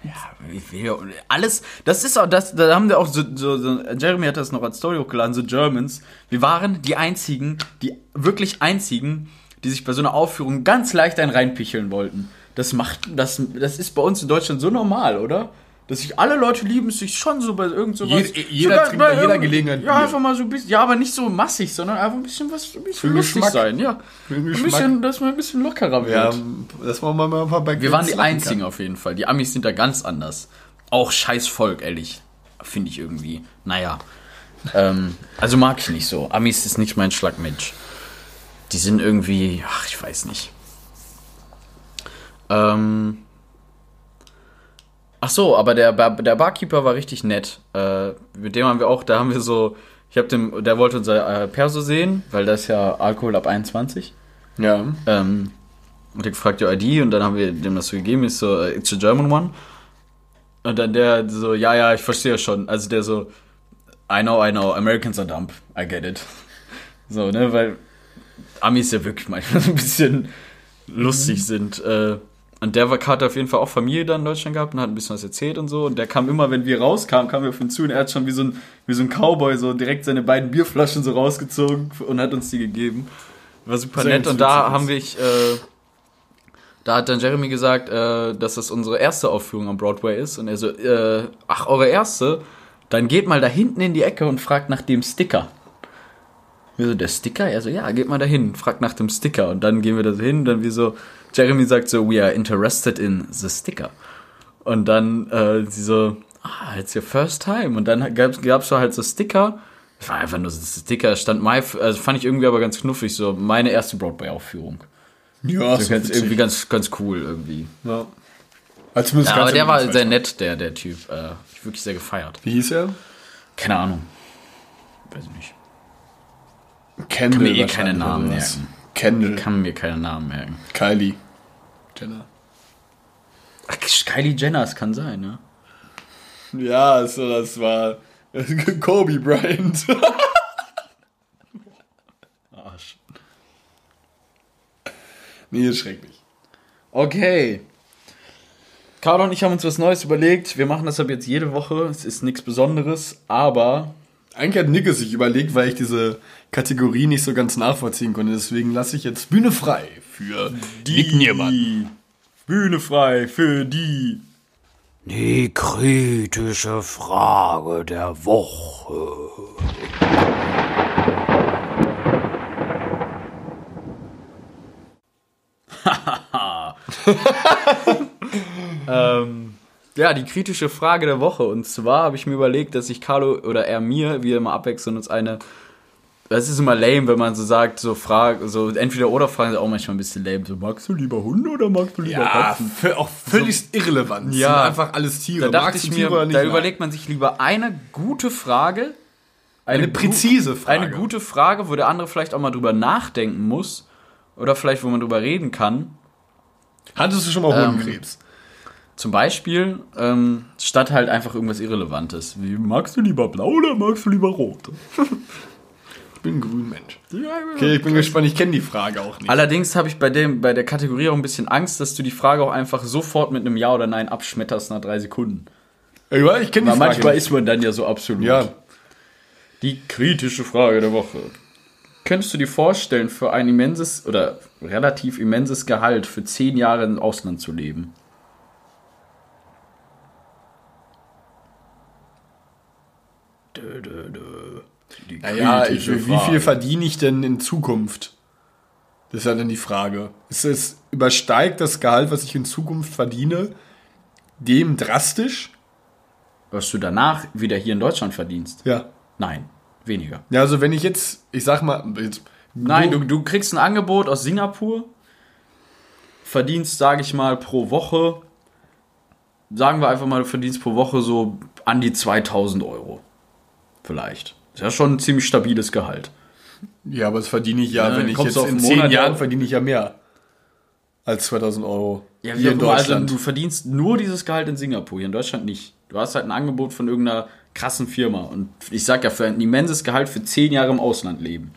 Ja, ich will alles, das ist auch, das, da haben wir auch so, so, so, Jeremy hat das noch als Story hochgeladen, so Germans. Wir waren die einzigen, die wirklich einzigen, die sich bei so einer Aufführung ganz leicht einen reinpicheln wollten. Das macht, das, das ist bei uns in Deutschland so normal, oder? Dass sich alle Leute lieben, sich schon so bei irgend sowas. Jed- jeder trinkt bei jeder Gelegenheit Ja, Bier. einfach mal so ein bisschen, ja, aber nicht so massig, sondern einfach ein bisschen was, ein bisschen lustig Geschmack. sein, ja. Ein bisschen, dass man ein bisschen lockerer wird. Ja, dass man mal ein paar bei Wir waren die einzigen auf jeden Fall. Die Amis sind da ganz anders. Auch scheiß Volk, ehrlich. Finde ich irgendwie. Naja. ähm, also mag ich nicht so. Amis ist nicht mein Schlagmensch. Die sind irgendwie. Ach, ich weiß nicht. Ähm. Ach so, aber der, Bar der Barkeeper war richtig nett. Äh, mit dem haben wir auch, da haben wir so. Ich habe dem, der wollte unser äh, Perso sehen, weil das ist ja Alkohol ab 21. kann. Ja. Ähm, und der gefragt, ja, ID, und dann haben wir dem das so gegeben, ist so, äh, it's a German one. Und dann der so, ja, ja, ich verstehe schon. Also der so, I know, I know, Americans are dumb, I get it. So, ne, weil Amis ja wirklich manchmal so ein bisschen lustig sind. Äh, und der war, hat auf jeden Fall auch Familie da in Deutschland gehabt und hat ein bisschen was erzählt und so. Und der kam immer, wenn wir rauskamen, kam er auf ihn zu und er hat schon wie so ein, wie so ein Cowboy so direkt seine beiden Bierflaschen so rausgezogen und hat uns die gegeben. War super Sehr nett. Und da haben wir, ich, äh, da hat dann Jeremy gesagt, äh, dass das unsere erste Aufführung am Broadway ist. Und er so, äh, ach, eure erste? Dann geht mal da hinten in die Ecke und fragt nach dem Sticker. Wir so, der Sticker? Er so, ja, geht mal da hin, fragt nach dem Sticker. Und dann gehen wir da so hin, dann wie so, Jeremy sagt so, we are interested in the sticker. Und dann äh, sie so, ah, it's your first time. Und dann gab's, gab's so halt so Sticker. Es war einfach nur so Sticker, stand my, also fand ich irgendwie aber ganz knuffig, so meine erste Broadway-Aufführung. Ja, So ganz, irgendwie ganz, ganz cool irgendwie. Ja. Also Ja, aber der war sehr nett, der, der Typ. Äh, ich wirklich sehr gefeiert. Wie hieß er? Keine Ahnung. Weiß ich nicht. Kendall. Kann mir eh keine Namen merken. Kendall. Kann mir keinen Namen merken. Kylie. Jenner. Ach, Kylie Jenner, es kann sein, ne? Ja, so, das war Kobe Bryant. Arsch. nee, schrecklich. Okay. Carlo und ich haben uns was Neues überlegt. Wir machen das ab jetzt jede Woche. Es ist nichts Besonderes, aber Eigentlich hat Nick es sich überlegt, weil ich diese Kategorie nicht so ganz nachvollziehen konnte. Deswegen lasse ich jetzt Bühne frei für Nick Niermann. Bühne frei für die. Die kritische Frage der Woche. Ähm, ja, die kritische Frage der Woche. Und zwar habe ich mir überlegt, dass ich Carlo oder er mir, wir immer abwechseln, uns eine. Das ist immer lame, wenn man so sagt, so Frage, so entweder oder Fragen sind auch manchmal ein bisschen lame. So, magst du lieber Hunde oder magst du lieber Ja, Katzen? auch völlig irrelevant. Ja. Einfach alles Tiere. Da Magst ich mir, Tiere da überlegt man sich lieber eine gute Frage. Eine gu- präzise Frage. Eine gute Frage, wo der andere vielleicht auch mal drüber nachdenken muss. Oder vielleicht, wo man drüber reden kann. Hattest du schon mal Ähm, Hodenkrebs? Zum Beispiel, ähm, statt halt einfach irgendwas Irrelevantes. Wie, magst du lieber blau oder magst du lieber rot? Ich bin ein grün Mensch. Okay, ich bin gespannt. Ich kenne die Frage auch nicht. Allerdings habe ich bei, dem, bei der Kategorie auch ein bisschen Angst, dass du die Frage auch einfach sofort mit einem Ja oder Nein abschmetterst nach drei Sekunden. Ja, ich kenne die Frage manchmal nicht. ist man dann ja so absolut. Ja. Die kritische Frage der Woche. Könntest du dir vorstellen, für ein immenses oder relativ immenses Gehalt für zehn Jahre im Ausland zu leben? Dö, dö, dö. Die Naja, ich, wie viel verdiene ich denn in Zukunft? Das ist ja dann die Frage. Ist es, übersteigt das Gehalt, was ich in Zukunft verdiene, dem drastisch? Was du danach wieder hier in Deutschland verdienst? Ja. Nein, weniger. Ja, also wenn ich jetzt, ich sag mal, jetzt, Nein, du, du kriegst ein Angebot aus Singapur, verdienst, sage ich mal, pro Woche, sagen wir einfach mal, du verdienst pro Woche so an die 2000 Euro. Vielleicht. Ist ja schon ein ziemlich stabiles Gehalt. Ja, aber das verdiene ich ja, Ja, wenn ich jetzt in zehn Monat, Jahren ja. verdiene ich ja mehr als 2000 Euro. Ja, hier in also Deutschland. du verdienst nur dieses Gehalt in Singapur, hier in Deutschland nicht. Du hast halt ein Angebot von irgendeiner krassen Firma. Und ich sag ja, für ein immenses Gehalt für 10 Jahre im Ausland leben.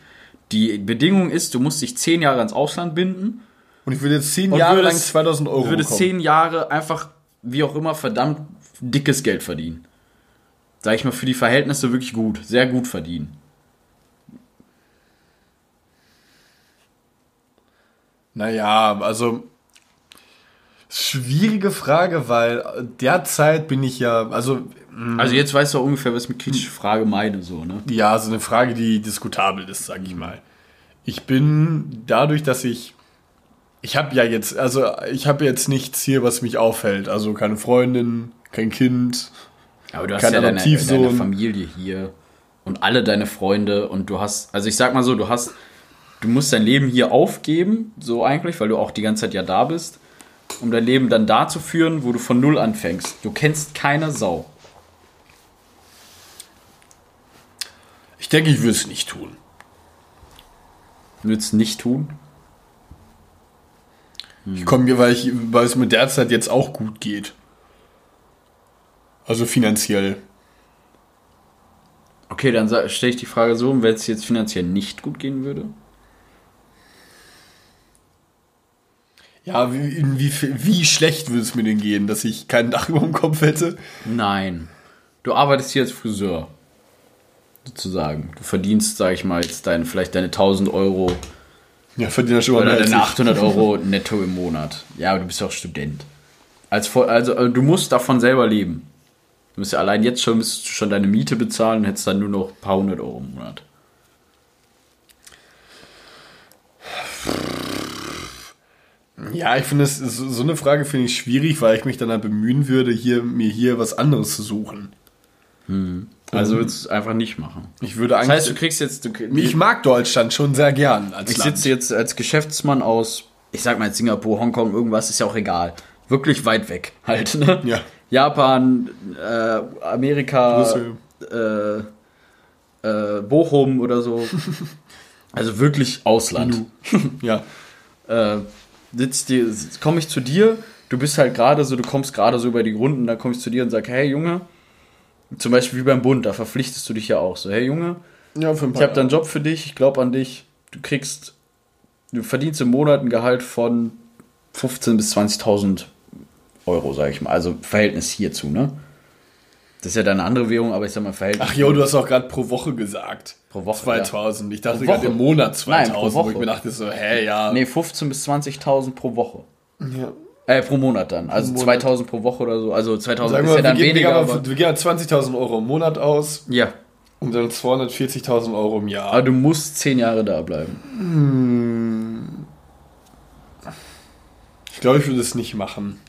Die Bedingung ist, du musst dich 10 Jahre ans Ausland binden Und ich würde jetzt zehn Jahre lang würdest- 2000 Euro würdest bekommen. zehn Jahre einfach, wie auch immer, verdammt dickes Geld verdienen. Sag ich mal, für die Verhältnisse wirklich gut. Sehr gut verdienen. Naja, also schwierige Frage, weil derzeit bin ich ja, also Also jetzt weißt du auch ungefähr, was ich mit kritische Frage meine, so, ne? ja, so eine Frage, die diskutabel ist, sage ich mal. Ich bin dadurch, dass ich ich habe ja jetzt, also ich habe jetzt nichts hier, was mich auffällt, also keine Freundin, kein Kind. Aber du hast ja deine, deine Familie hier und alle deine Freunde und du hast, also ich sag mal so, du hast, du musst dein Leben hier aufgeben, so eigentlich, weil du auch die ganze Zeit ja da bist, um dein Leben dann da zu führen, wo du von Null anfängst. Du kennst keine Sau. Ich denke, ich würde es nicht tun. Willst nicht tun? Ich komme hier, weil, ich, weil es mir derzeit jetzt auch gut geht. Also finanziell. Okay, dann stelle ich die Frage so, wenn es jetzt finanziell nicht gut gehen würde? Ja, wie, wie, wie schlecht würde es mir denn gehen, dass ich kein Dach über dem Kopf hätte? Nein. Du arbeitest hier als Friseur. Sozusagen. Du verdienst, sag ich mal, jetzt deine, vielleicht deine 1000 Euro Ja, verdiene ja schon mal oder deine ich. 800 Euro netto im Monat. Ja, aber du bist ja auch Student. Als, also, äh, du musst davon selber leben. Du musst ja allein jetzt schon, müsstest du schon deine Miete bezahlen und hättest dann nur noch ein paar hundert Euro im Monat. Ja, ich finde es so eine Frage finde ich schwierig, weil ich mich dann halt bemühen würde, hier mir hier was anderes zu suchen. Also würdest du es einfach nicht machen. Ich würde Das eigentlich. heißt, du kriegst jetzt. Du, ich mag Deutschland schon sehr gern Ich Land. sitze jetzt als Geschäftsmann aus, ich sag mal Singapur, Hongkong, irgendwas, ist ja auch egal. Wirklich weit weg halt, ne? Ja. Japan, äh, Amerika, äh, äh, Bochum oder so. also wirklich Ausland. Ja. Äh, sitzt dir, komme ich zu dir, du bist halt gerade so, du kommst gerade so über die Runden, dann komme ich zu dir und sag, hey Junge, zum Beispiel wie beim Bund, da verpflichtest du dich ja auch so, hey Junge, Ja, ich habe da einen Job für dich, ich glaube an dich. Du kriegst, du verdienst im Monat ein Gehalt von 15.000 bis 20.000 Euro, sage ich mal. Also Verhältnis hierzu, ne? Das ist ja deine andere Währung, aber ich sag mal Verhältnis. Ach jo, du hast auch gerade pro Woche gesagt. Pro Woche, 2000. Ich dachte gerade Woche. im Monat Nein, 2000, pro wo ich Woche. mir dachte so, hä, ja. Nee, 15.000 bis 20.000 pro Woche. ja. Äh, pro Monat dann. Also Monat. 2.000 pro Woche oder so. Also 2.000 Sagen ist wir, ja mal, wir, dann gehen, wir, weniger. gehen wir gehen mal 20.000 Euro im Monat aus ja, und dann 240.000 Euro im Jahr. aber du musst 10 Jahre da bleiben. Ich glaube, ich würde es nicht machen.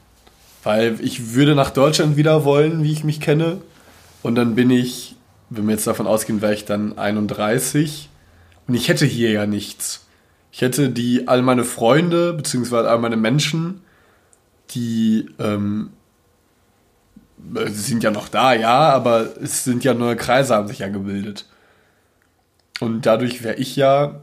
Weil ich würde nach Deutschland wieder wollen, wie ich mich kenne. Und dann bin ich, wenn wir jetzt davon ausgehen, wäre ich dann 31. Und ich hätte hier ja nichts. Ich hätte die, all meine Freunde, beziehungsweise all meine Menschen, die ähm, äh, sind ja noch da, ja, aber es sind ja neue Kreise, haben sich ja gebildet. Und dadurch wäre ich ja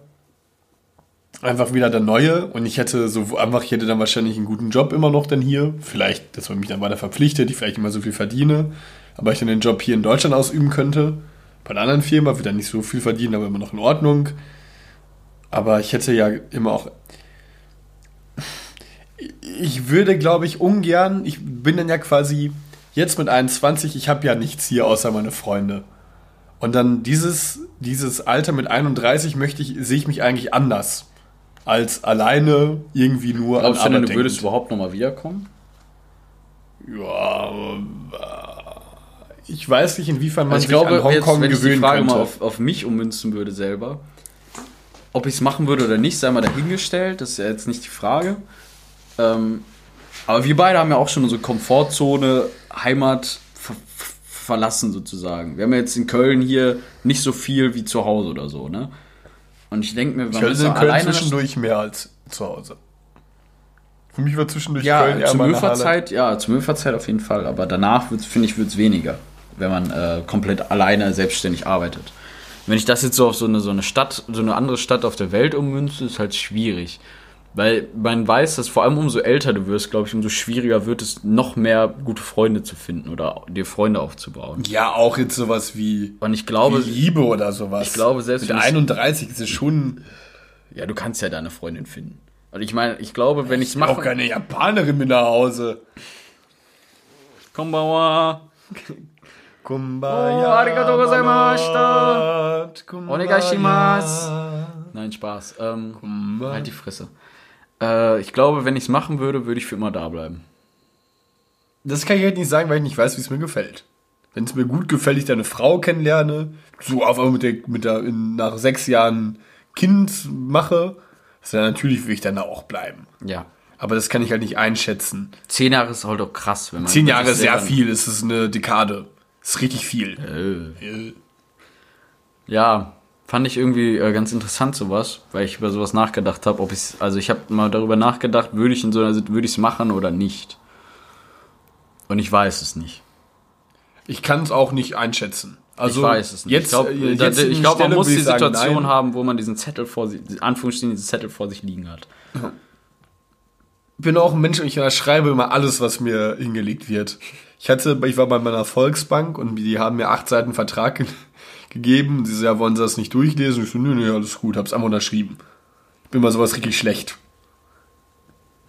einfach wieder der Neue und ich hätte so einfach, ich hätte dann wahrscheinlich einen guten Job immer noch dann hier. Vielleicht, dass man mich dann weiter verpflichtet, ich vielleicht immer so viel verdiene, aber ich dann den Job hier in Deutschland ausüben könnte. Bei einer anderen Firma dann nicht so viel verdienen, aber immer noch in Ordnung. Aber ich hätte ja immer auch. Ich würde, glaube ich, ungern, ich bin dann ja quasi jetzt mit 21, ich habe ja nichts hier außer meine Freunde. Und dann dieses, dieses Alter mit 31 möchte ich, sehe ich mich eigentlich anders. Als alleine irgendwie nur Glaubst du denn, du würdest überhaupt nochmal wiederkommen? Ja, äh, ich weiß nicht, inwiefern man Also ich sich glaube, an jetzt, Hongkong wenn ich die gewöhnen Frage könnte. mal auf, auf mich ummünzen würde selber, ob ich es machen würde oder nicht, sei mal dahingestellt, das ist ja jetzt nicht die Frage. Ähm, aber wir beide haben ja auch schon unsere Komfortzone, Heimat ver- verlassen sozusagen. Wir haben ja jetzt in Köln hier nicht so viel wie zu Hause oder so, ne? Und ich denke mir, ich man so Köln zwischendurch mehr als zu Hause. Für mich war zwischendurch Ja, Köln eher zur. Müllfahrzeit, ja, zur Müllfahrzeit auf jeden Fall. Aber danach finde ich, wird's weniger, wenn man äh, komplett alleine selbstständig arbeitet. Wenn ich das jetzt so auf so eine, so eine Stadt, so eine andere Stadt auf der Welt ummünze, ist halt schwierig. Weil man weiß, dass vor allem umso älter du wirst, glaube ich, umso schwieriger wird es, noch mehr gute Freunde zu finden oder dir Freunde aufzubauen. Ja, auch jetzt sowas wie, Und ich glaube, wie Liebe oder sowas. ich glaube, selbst mit wenn ich- 31 ist es schon ja, du kannst ja deine Freundin finden. Und ich meine, ich glaube, wenn ich's auch mache. keine Japanerin mit nach Hause. Konbanwa. Kumbaya. Oh, arigatou gozaimashita. Onegaishimasu. Nein, Spaß. Ähm, halt die Fresse. Äh, ich glaube, wenn ich es machen würde, würde ich für immer da bleiben. Das kann ich halt nicht sagen, weil ich nicht weiß, wie es mir gefällt. Wenn es mir gut gefällt, ich deine Frau kennenlerne, so auf einmal mit der, mit der in, nach sechs Jahren Kind mache, dann natürlich will ich dann da auch bleiben. Ja. Aber das kann ich halt nicht einschätzen. Zehn Jahre ist halt auch krass, wenn man. Zehn Jahre ist sehr viel, es ist eine Dekade. Das ist richtig viel. Äh. Ja, fand ich irgendwie äh, ganz interessant sowas, weil ich über sowas nachgedacht habe, ob ich also ich habe mal darüber nachgedacht, würde ich in so einer würde ich es machen oder nicht. Und ich weiß es nicht. Ich kann es auch nicht einschätzen. Also ich weiß es nicht. Jetzt, ich glaube, äh, glaub, man muss die Situation nein. haben, wo man diesen Zettel vor sich, Anführungsstrichen, diesen Zettel vor sich liegen hat. Ich bin auch ein Mensch und ich schreibe immer alles, was mir hingelegt wird. Ich hatte, ich war bei meiner Volksbank und die haben mir acht Seiten Vertrag ge gegeben. Sie so, ja, wollen Sie das nicht durchlesen? Ich so, nö, nö, alles gut, hab's einfach unterschrieben. Ich bin bei sowas richtig schlecht.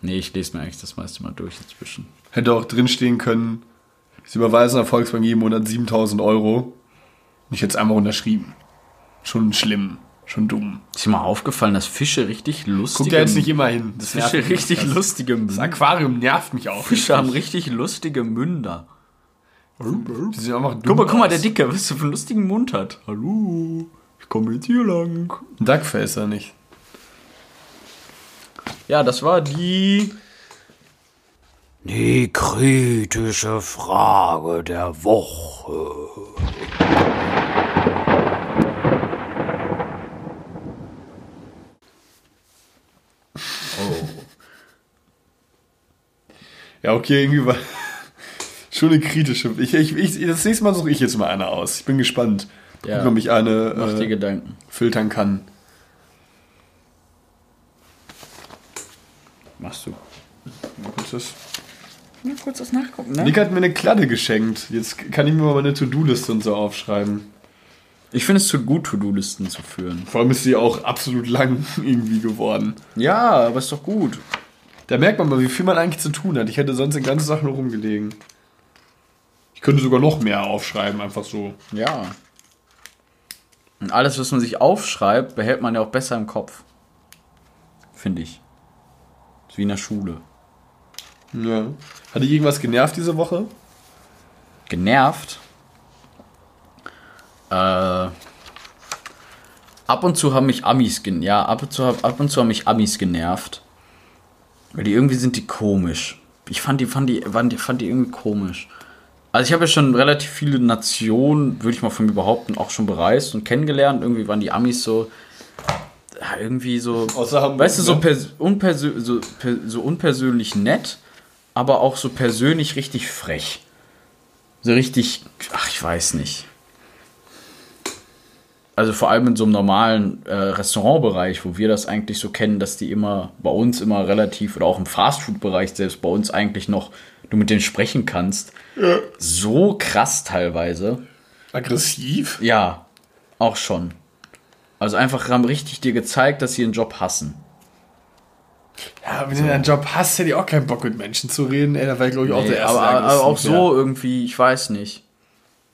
Nee, ich lese mir eigentlich das meiste mal durch inzwischen. Hätte auch drinstehen können, Sie überweisen der Volksbank jeden Monat 7000 Euro. Und ich hätte es einfach unterschrieben. Schon schlimm, schon dumm. Ist dir mal aufgefallen, dass Fische richtig lustige... Guck ja jetzt nicht immer hin. Das Fische richtig das, lustige Das Münder. Aquarium nervt mich auch. Fische haben richtig lustige Münder. Die sind einfach dumm Guck mal, guck mal, der Dicke, was der für einen lustigen Mund hat. Hallo, ich komme jetzt hier lang. Ein Duckface er nicht. Ja, das war die... Die kritische Frage der Woche. Ja, okay, irgendwie war schon eine kritische. Ich, ich, ich, das nächste Mal suche ich jetzt mal eine aus. Ich bin gespannt. Ja. Ob ich eine Mach dir äh, Gedanken. filtern kann. Machst du. Was ist das? Mal kurz das nachgucken, ne? Nick hat mir eine Kladde geschenkt. Jetzt kann ich mir mal meine To-Do-Liste und so aufschreiben. Ich finde es zu gut, To-Do-Listen zu führen. Vor allem ist sie auch absolut lang irgendwie geworden. Ja, aber ist doch gut. Da merkt man mal, wie viel man eigentlich zu tun hat. Ich hätte sonst den ganzen Sachen nur rumgelegen. Ich könnte sogar noch mehr aufschreiben, einfach so. Ja. Und alles, was man sich aufschreibt, behält man ja auch besser im Kopf. Finde ich. Ist wie in der Schule. Ja. Hat dich irgendwas genervt diese Woche? Genervt. Äh, ab und zu haben mich Amis gen ja, ab und zu ab und zu haben mich Amis genervt. Weil die irgendwie sind die komisch. Ich fand die fand die fand die, fand die irgendwie komisch. Also ich habe ja schon relativ viele Nationen, würde ich mal von mir behaupten, auch schon bereist und kennengelernt. Irgendwie waren die Amis so ja, irgendwie so Hamburg, weißt du, so, ne? pers unpersö so, so unpersönlich nett, aber auch so persönlich richtig frech. So richtig, ach, ich weiß nicht. Also vor allem in so einem normalen äh, Restaurantbereich, wo wir das eigentlich so kennen, dass die immer bei uns immer relativ, oder auch im Fastfood-Bereich selbst bei uns eigentlich noch, du mit denen sprechen kannst. So krass teilweise. Aggressiv? Ja, auch schon. Also einfach haben richtig dir gezeigt, dass sie ihren Job hassen. Ja, wenn du einen Job hast, hätte ich auch keinen Bock mit Menschen zu reden. Ey, da wäre ich glaube ich auch Nee, der erste. aber, aber auch so irgendwie, ich weiß nicht.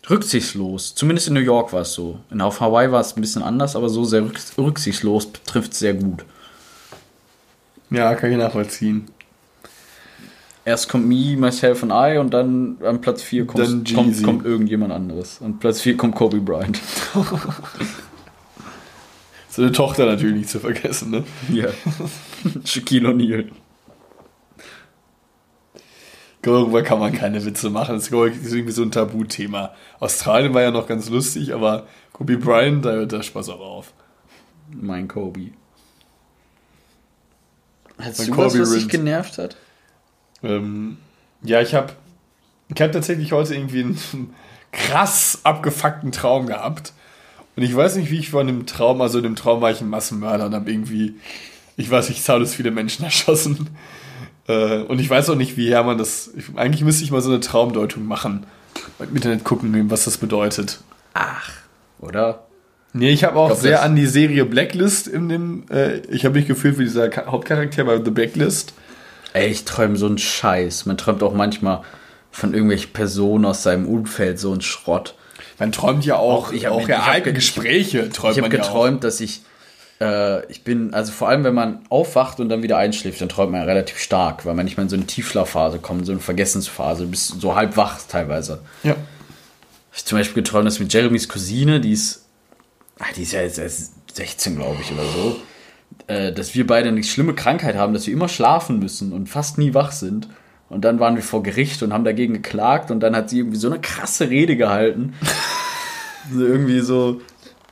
Rücksichtslos. Zumindest in New York war es so. In, auf Hawaii war es ein bisschen anders, aber so sehr rücks- rücksichtslos trifft es sehr gut. Ja, kann ich nachvollziehen. Erst kommt Me, Myself and I und dann an Platz 4 kommt, kommt, kommt irgendjemand anderes. Und Platz 4 kommt Kobe Bryant. Seine Tochter natürlich nicht zu vergessen, ne? Ja. Shaquille O'Neal. Darüber kann man keine Witze machen. Das ist irgendwie so ein Tabuthema. Australien war ja noch ganz lustig, aber Kobe Bryant, da hört der Spaß auch auf. Mein Kobe. Hast Mein du was, Kobe was dich Rint. genervt hat? Ähm, ja, ich habe ich hab tatsächlich heute irgendwie einen krass abgefuckten Traum gehabt. Und ich weiß nicht, wie ich von dem Traum, also in dem Traum war ich ein Massenmörder und habe irgendwie, ich weiß nicht, zahllos viele Menschen erschossen. Äh, und ich weiß auch nicht, wie Hermann das. Ich, eigentlich müsste ich mal so eine Traumdeutung machen. Im Internet gucken, was das bedeutet. Oder? Nee, ich habe auch glaub, sehr an die Serie Blacklist in dem. Äh, ich habe mich gefühlt wie dieser Hauptcharakter bei The Blacklist. Ey, ich träume so einen Scheiß. Man träumt auch manchmal von irgendwelchen Personen aus seinem Umfeld so einen Schrott. Man träumt ja auch, Auch- ich hab- auch ja hab Gespräche. Träumt Ich habe man ja geträumt, dass ich, äh, ich bin, also vor allem, wenn man aufwacht und dann wieder einschläft, dann träumt man ja relativ stark, weil man nicht mehr in so eine Tiefschlafphase kommt, so eine Vergessensphase, bis so halb wach teilweise. Ja. Ich zum Beispiel geträumt, dass mit Jeremys Cousine, die ist, ah, die ist ja jetzt erst 16, glaube ich, oder so, äh, dass wir beide eine schlimme Krankheit haben, dass wir immer schlafen müssen und fast nie wach sind. Und dann waren wir vor Gericht und haben dagegen geklagt und dann hat sie irgendwie so eine krasse Rede gehalten. so irgendwie so,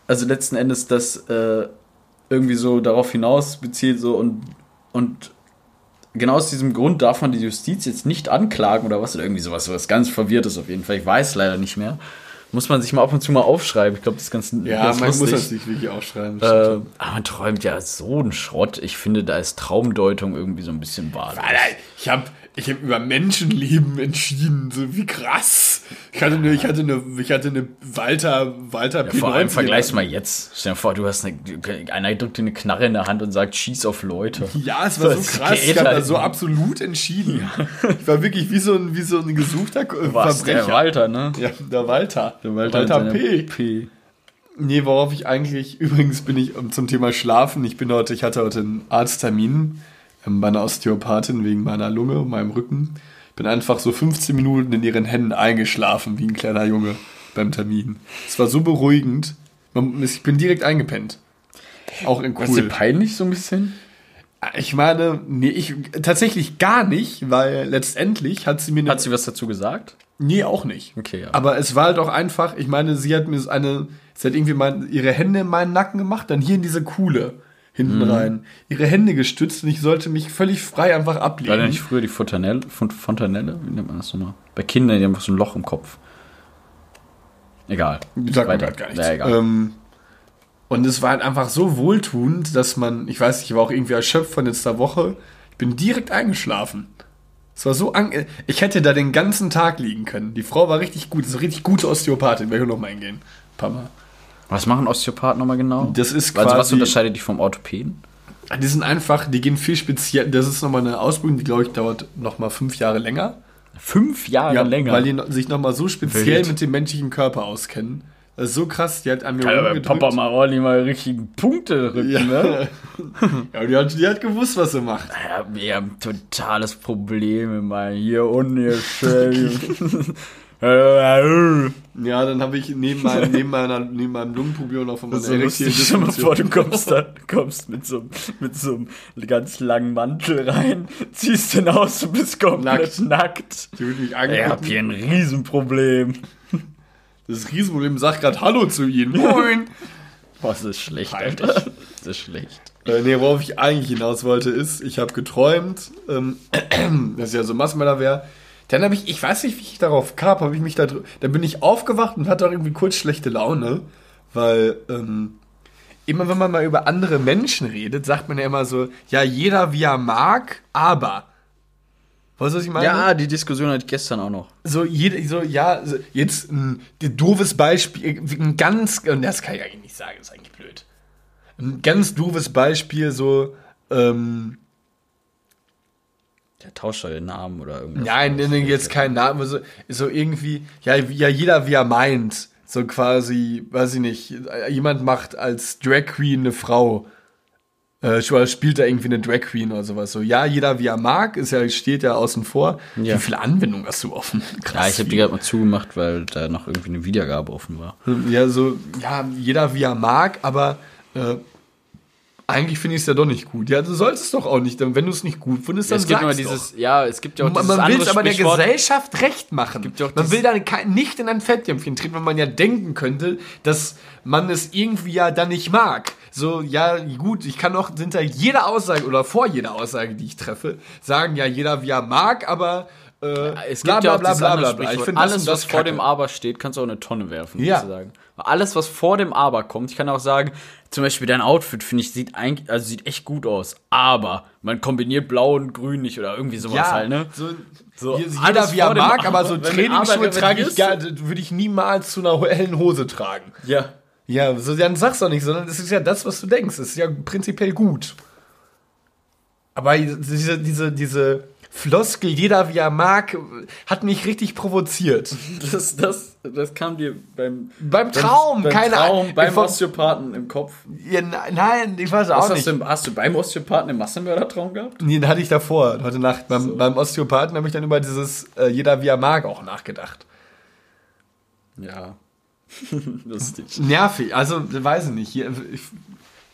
also letzten Endes das äh, irgendwie so darauf hinaus bezieht so und, und genau aus diesem Grund darf man die Justiz jetzt nicht anklagen oder was oder irgendwie sowas, was ganz verwirrtes auf jeden Fall. Ich weiß leider nicht mehr. Muss man sich mal ab und zu mal aufschreiben. Ich glaube, das ist ganz Ja, ganz man muss lustig. das nicht wirklich aufschreiben. Äh, aber man träumt ja so einen Schrott. Ich finde, da ist Traumdeutung irgendwie so ein bisschen wahr. Alter, ich habe ich hab über Menschenleben entschieden. So wie krass. Ich hatte eine, ich hatte eine, ich hatte eine Walter, Walter Ja, vor allem P90 vergleich's mal jetzt. Stell dir vor, du hast eine, einer drückt dir eine Knarre in der Hand und sagt, schieß auf Leute. Ja, es war so Das krass. geht Ich habe da halt so absolut entschieden. Ich war wirklich wie so ein, wie so ein gesuchter äh, Was, der Walter, ne? Ja, der Walter. Der Walter, seiner P. P. Nee, worauf ich eigentlich, übrigens bin ich um, zum Thema Schlafen, ich bin heute, ich hatte heute einen Arzttermin ähm, bei einer Osteopathin wegen meiner Lunge und meinem Rücken. Ich bin einfach so 15 Minuten in ihren Händen eingeschlafen, wie ein kleiner Junge beim Termin. Es war so beruhigend. Ich bin direkt eingepennt. Auch in Ist dir cool. peinlich so ein bisschen? Ich meine, nee, ich tatsächlich gar nicht, weil letztendlich hat sie mir Hat sie was dazu gesagt? Nee, auch nicht. Okay, ja. Aber es war halt auch einfach, ich meine, sie hat mir eine, sie hat irgendwie mein, ihre Hände in meinen Nacken gemacht, dann hier in diese Kuhle hinten Mhm. rein, ihre Hände gestützt und ich sollte mich völlig frei einfach War da ablegen. nicht früher die Fontanelle, Font Fontanelle? Wie nennt man das nochmal? Bei Kindern, die haben so ein Loch im Kopf. Egal. Sagt Weiter. grad gar nichts. Ja, ähm, und es war halt einfach so wohltuend, dass man, ich weiß nicht, ich war auch irgendwie erschöpft von letzter Woche. Ich bin direkt eingeschlafen. Es war so, an, ich hätte da den ganzen Tag liegen können. Die Frau war richtig gut, ist eine richtig gute Osteopathin. Werde ich noch mal eingehen. Ein paar Mal. Was machen Osteopathen nochmal genau? Das ist Also was quasi- unterscheidet dich vom Orthopäden? Die sind einfach, die gehen viel speziell. Das ist nochmal eine Ausbildung, die, glaube ich, dauert nochmal fünf Jahre länger. Fünf Jahre länger. Weil die sich nochmal so speziell Wild. mit dem menschlichen Körper auskennen. Das ist so krass, die hat an mir bei rumgedrückt. Papa Maroni mal richtig Punkte rücken, Ja. ne? ja, die hat, die hat gewusst, was sie macht. Ja, wir haben totales Problem meinem hier unten hier schön. Ja, dann habe ich neben meinem, neben, meiner, neben meinem Lungenproblem noch von meiner so lustig. Stell dir mal vor, du kommst dann, kommst mit so, mit so einem ganz langen Mantel rein, ziehst den aus und bist komplett nackt. Die wird mich Ich hab angucken. hier ein Riesenproblem. Das Riesenproblem sagt gerade Hallo zu ihnen. Moin. Boah, das ist schlecht. Alter. Das ist schlecht. Äh, nee, worauf ich eigentlich hinaus wollte, ist, ich habe geträumt, ähm, dass ich ja so Massenmörder wäre. Dann habe ich, ich weiß nicht, wie ich darauf kam, habe ich mich da Dann bin ich aufgewacht und hatte auch irgendwie kurz schlechte Laune, weil ähm, immer wenn man mal über andere Menschen redet, sagt man ja immer so, ja, jeder wie er mag, aber. Weißt du, was ich meine? Ja, die Diskussion hatte ich gestern auch noch. so jede, so ja, so, jetzt ein, ein doofes Beispiel, ein ganz, und das kann ich eigentlich nicht sagen, das ist eigentlich blöd. Ein ganz doofes Beispiel, so, ähm, Der tauscht halt den Namen oder irgendwas. nein, nenne jetzt keinen Namen, aber so, irgendwie, ja, ja, jeder wie er meint, so quasi, weiß ich nicht, jemand macht als Drag Queen eine Frau, äh, spielt da irgendwie eine Drag Queen oder sowas. So, ja, jeder wie er mag, ist ja, steht ja außen vor. Ja. Wie viele Anwendungen hast du offen? Ja, ich habe die gerade mal zugemacht, weil da noch irgendwie eine Wiedergabe offen war. Ja, so, ja, jeder wie er mag, aber äh, eigentlich finde ich es ja doch nicht gut. Ja, du sollst es doch auch nicht. Wenn du es nicht gut findest, dann es gibt immer sag's dieses, ja, es gibt ja auch doch. dieses Man, man will es aber der. Gesellschaft recht machen. ja man will da nicht in ein Fettjämpfchen treten, weil man ja denken könnte, dass man es irgendwie ja dann nicht mag. So, ja, gut, ich kann auch hinter jeder Aussage oder vor jeder Aussage, die ich treffe, sagen, ja, jeder wie er mag, aber äh, Es gibt ja auch dieses andere Sprichwort. Ich finde das alles, und das was vor kacke. dem Aber steht, kannst du auch in eine Tonne werfen, Ja. sozusagen. Alles, was vor dem Aber kommt, ich kann auch sagen, zum Beispiel dein Outfit, finde ich, sieht eigentlich, also sieht echt gut aus, aber man kombiniert blau und grün nicht oder irgendwie sowas ja, halt, ne? so, So, jeder wie er mag, aber so Aber, Trainingsschuhe trage ich gar, würde ich niemals zu einer hellen Hose tragen. Ja. Ja, so dann sag's doch nicht, sondern es ist ja das, was du denkst. Es ist ja prinzipiell gut. Aber diese, diese, diese Floskel, jeder wie er mag, hat mich richtig provoziert. Das, das, das kam dir beim, Beim Traum, beim keine Traum, Ahnung. beim Von- Osteopathen im Kopf. Ja, ne- nein, ich weiß Was auch hast, nicht. du, im- hast du beim Osteopathen im Massenmördertraum gehabt? Nee, den hatte ich davor, heute Nacht. Beim, beim Osteopathen habe ich dann über dieses äh, jeder wie er mag auch nachgedacht. Ja. Lustig. Nervig, also weiß ich nicht. Hier, ich,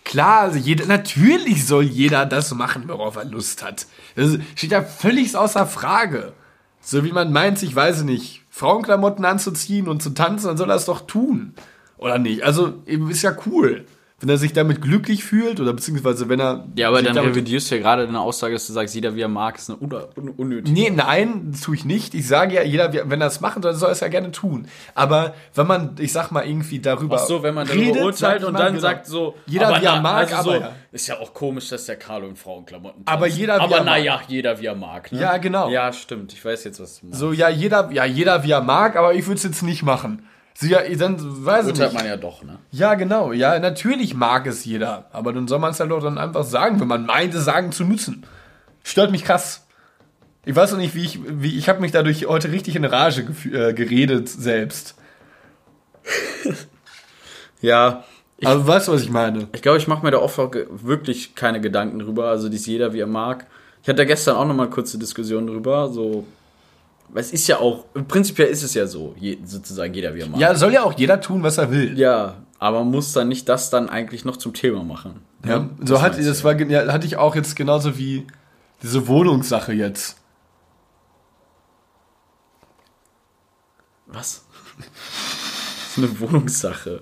klar, also jeder, natürlich soll jeder das machen, worauf er Lust hat. Das steht ja völlig außer Frage. So wie man meint, ich weiß nicht, Frauenklamotten anzuziehen und zu tanzen, dann soll er es doch tun. Oder nicht? Also, ist ja cool. Wenn er sich damit glücklich fühlt oder beziehungsweise wenn er. Ja, aber dann revidierst du ja gerade deine Aussage, dass du sagst, jeder wie er mag, ist eine un un unnötige. Nee, nein, das tue ich nicht. Ich sage ja, jeder, wenn er es machen soll, soll er es ja gerne tun. Aber wenn man, ich sag mal, irgendwie darüber. Ach so, wenn man darüber redet, urteilt und dann genau. sagt so, Jeder, aber wie er na, mag, also aber so, ja. ist ja auch komisch, dass der Carlo in Frauenklamotten Aber tanzt. jeder, wie aber er naja, mag. jeder wie er mag. Ne? Ja, genau. Ja, stimmt. Ich weiß jetzt, was du meinst. So, ja, jeder, ja, jeder wie er mag, aber ich würde es jetzt nicht machen. Ja, dann weiß ich nicht. man ja doch, ne? Ja, genau. Ja, natürlich mag es jeder. Aber dann soll man es halt doch dann einfach sagen, wenn man meint, es sagen zu müssen. Stört mich krass. Ich weiß noch nicht, wie ich, wie, ich habe mich dadurch heute richtig in Rage äh, geredet selbst. Ja. Ich, Also, weißt du, was ich meine? ich glaube, ich mache mir da oft wirklich keine Gedanken drüber. Also, dies jeder wie er mag. Ich hatte da gestern auch noch mal kurze Diskussion drüber. So, es ist ja auch, prinzipiell ist es ja so, je, sozusagen jeder wie er mag. Ja, soll ja auch jeder tun, was er will. Ja, aber muss dann nicht das dann eigentlich noch zum Thema machen. Ja, Ne? so hat, meinst das war, ja, hatte ich auch jetzt genauso wie diese Wohnungssache jetzt. Was? das ist eine Wohnungssache.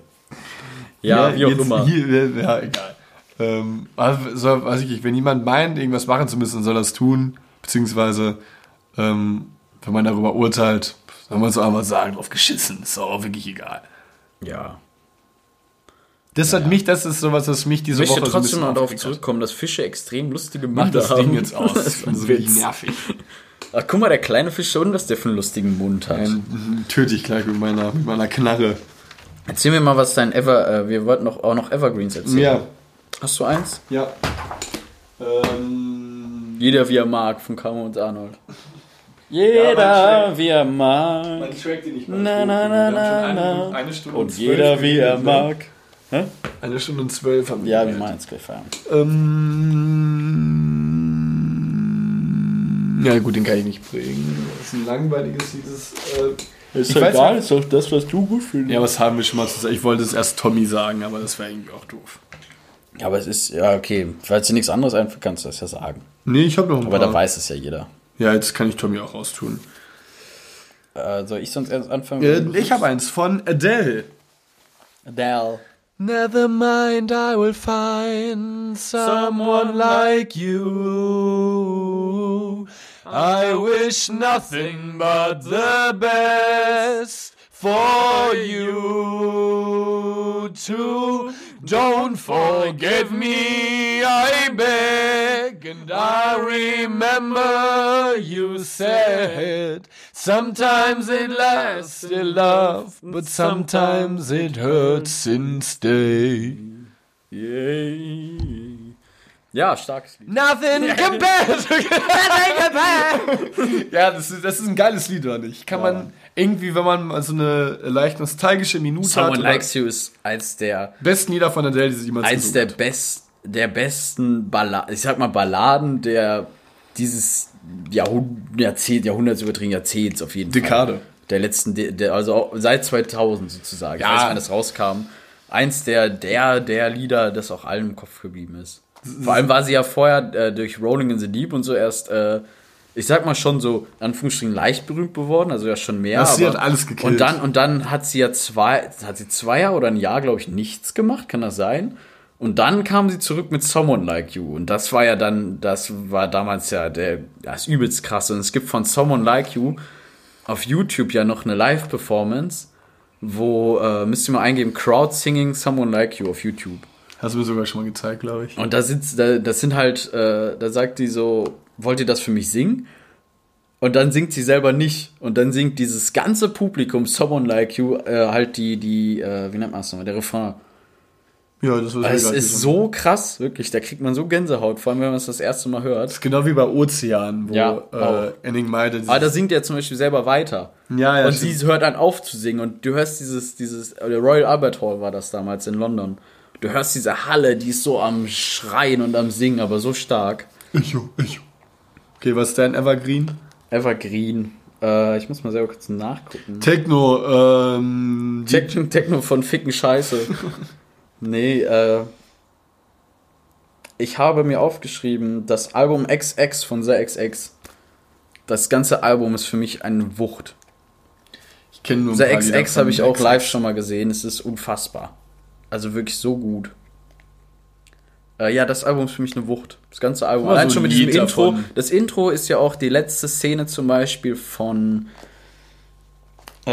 Ja, wie auch immer. Hier, ja, egal. Ähm, also, so, weiß ich nicht, wenn jemand meint, irgendwas machen zu müssen, soll er es tun. Beziehungsweise, ähm, wenn man darüber urteilt, soll man so einfach sagen, drauf geschissen. Ist auch wirklich egal. Ja. Das hat mich, das ist sowas, was mich diese Ich möchte Woche so ein trotzdem bisschen mal darauf aufgeregt hat. zurückkommen, dass Fische extrem lustige Mach Munde das haben. Ding jetzt aus. Das ist ein wirklich nervig. Ach, guck mal, der kleine Fisch unten, was der für einen lustigen Mund hat. Ähm, töte ich gleich mit meiner, mit meiner Knarre. Erzähl mir mal, was dein Ever, äh, wir wollten noch, auch noch Evergreens erzählen. Ja, Hast du eins? ja. Ähm, Jeder wie er mag, von Camo und Arnold. Ja, Jeder mein wie er mag. Track, den ich Na, na, na, na, na. Eine Stunde Und jeder wie er mag. Eine Stunde und zwölf haben Ja, wir machen jetzt gleich feiern. Ähm, ja gut, den kann ich nicht bringen. Das ist ein langweiliges dieses. Äh, Ist weiß egal, nicht. ist doch das, was du gut findest. ja, was haben wir schon mal zu sagen? Ich wollte es erst Tommy sagen, aber das wäre irgendwie auch doof. Ja, aber es ist, ja, okay. Falls dir nichts anderes einfällt, kannst du das ja sagen. Nee, ich habe noch ein Aber paar. da weiß es ja jeder. Ja, jetzt kann ich Tommy auch raustun. Äh, soll ich sonst erst anfangen? Äh, ich habe eins von Adele. Adele. Never mind, I will find someone like you. I wish nothing but the best for you too. Don't forgive me, I beg. And I remember you said sometimes it lasts in love, but sometimes it hurts instead. Yay. Ja, starkes Lied. Nothing compared to Ja, das ist, das ist ein geiles Lied, oder nicht? Kann man irgendwie, wenn man so eine leicht nostalgische Minute Someone hat, oder Likes You ist eins der, besten Lieder von Adele, die sie jemals eins der best, der besten Balladen, ich sag mal Balladen der dieses Jahrhundert, Jahrzehnt, Jahrhunderts übertrieben, Jahrzehnts auf jeden Fall. Dekade. Der letzten, De- der, also seit 2000 sozusagen. Ja. Ich weiß wann das rauskam. Eins der, der, der Lieder, das auch allen im Kopf geblieben ist. Vor allem war sie ja vorher äh, durch Rolling in the Deep und so erst, äh, ich sag mal schon so, in Anführungsstrichen leicht berühmt geworden, also ja schon mehr. Ja, sie hat alles gekillt. Und dann, und dann hat sie ja zwei, hat sie zwei Jahre oder ein Jahr, glaube ich, nichts gemacht, kann das sein? Und dann kam sie zurück mit Someone Like You. Und das war ja dann, das war damals ja der, das übelst krass. Und es gibt von Someone Like You auf YouTube ja noch eine Live-Performance, wo, äh, müsst ihr mal eingeben, Crowd Singing Someone Like You auf YouTube. Hast du mir sogar schon mal gezeigt, glaube ich. Und da sitzt, da, das sind halt, äh, da sagt die so, wollt ihr das für mich singen? Und dann singt sie selber nicht. Und dann singt dieses ganze Publikum Someone Like You äh, halt die, die, äh, wie nennt man das nochmal, der Refrain. Ja, das war Es ist so krass, wirklich, da kriegt man so Gänsehaut, vor allem wenn man es das erste Mal hört. Das ist genau wie bei Ozean, wo Ja, äh, auch. Ending meinte. Aber da singt er zum Beispiel selber weiter. Ja, ja, Und stimmt. sie hört an auf zu singen und du hörst dieses, dieses, äh, der Royal Albert Hall war das damals in London. Du hörst diese Halle, die ist so am Schreien und am Singen, aber so stark. Echo, Echo. Okay, was ist dein Evergreen? Evergreen. Äh, ich muss mal selber kurz nachgucken. Techno, ähm. Techno, Techno von Ficken Scheiße. nee, äh. Ich habe mir aufgeschrieben, das Album XX von The XX. Das ganze Album ist für mich eine Wucht. ich kenne nur The XX habe ich auch live schon mal gesehen. Es ist unfassbar. Also wirklich so gut. Äh, ja, das Album ist für mich eine Wucht. Das ganze Album. Allein so schon mit diesem Lied Intro. davon. Das Intro ist ja auch die letzte Szene zum Beispiel von äh,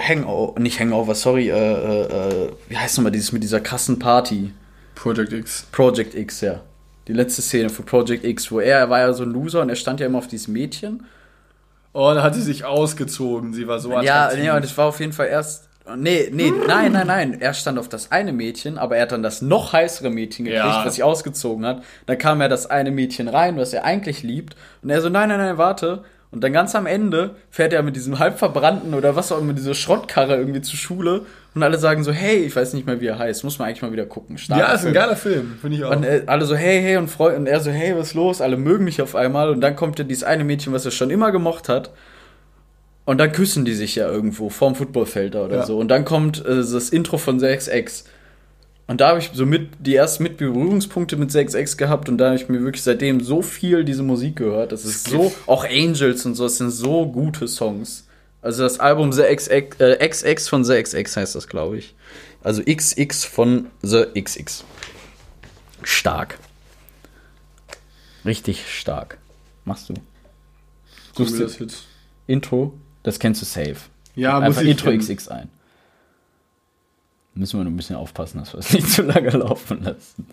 Hangover. Nicht Hangover, sorry. Äh, äh, wie heißt nochmal dieses mit dieser krassen Party? Project X. Project X, ja. Die letzte Szene für Project X, wo er, er war ja so ein Loser und er stand ja immer auf dieses Mädchen. Oh, da hat sie sich ausgezogen. Sie war so Ja, attraktiv. nee, und es war auf jeden Fall erst. Nee, nee, nein, nein, nein. Er stand auf das eine Mädchen, aber er hat dann das noch heißere Mädchen gekriegt, Ja. was sich ausgezogen hat. Dann kam er das eine Mädchen rein, was er eigentlich liebt. Und er so, nein, nein, nein, warte. Und dann ganz am Ende fährt er mit diesem halb verbrannten oder was auch immer, diese Schrottkarre irgendwie zur Schule. Und alle sagen so, hey, ich weiß nicht mehr, wie er heißt. Muss man eigentlich mal wieder gucken. Starker ja, ist ein Film. geiler Film, finde ich auch. Und äh, alle so, hey, hey, und, Freu und er so, hey, was ist los? Alle mögen mich auf einmal. Und dann kommt ja dieses eine Mädchen, was er schon immer gemocht hat. Und dann küssen die sich ja irgendwo vorm Footballfeld oder Ja. so. Und dann kommt äh, das Intro von 6X. Und da habe ich so mit die ersten mit Berührungspunkte mit 6X gehabt und da habe ich mir wirklich seitdem so viel diese Musik gehört. Das ist so, auch Angels und so, das sind so gute Songs. Also das Album The XX, äh, XX von The XX heißt das, glaube ich. Also XX von The XX. Stark. Richtig stark. Machst du. Suchst du das jetzt? Intro, das kennst du safe. Ja, muss Einfach ich Intro kennen. XX ein. Müssen wir nur ein bisschen aufpassen, dass wir es nicht zu lange laufen lassen.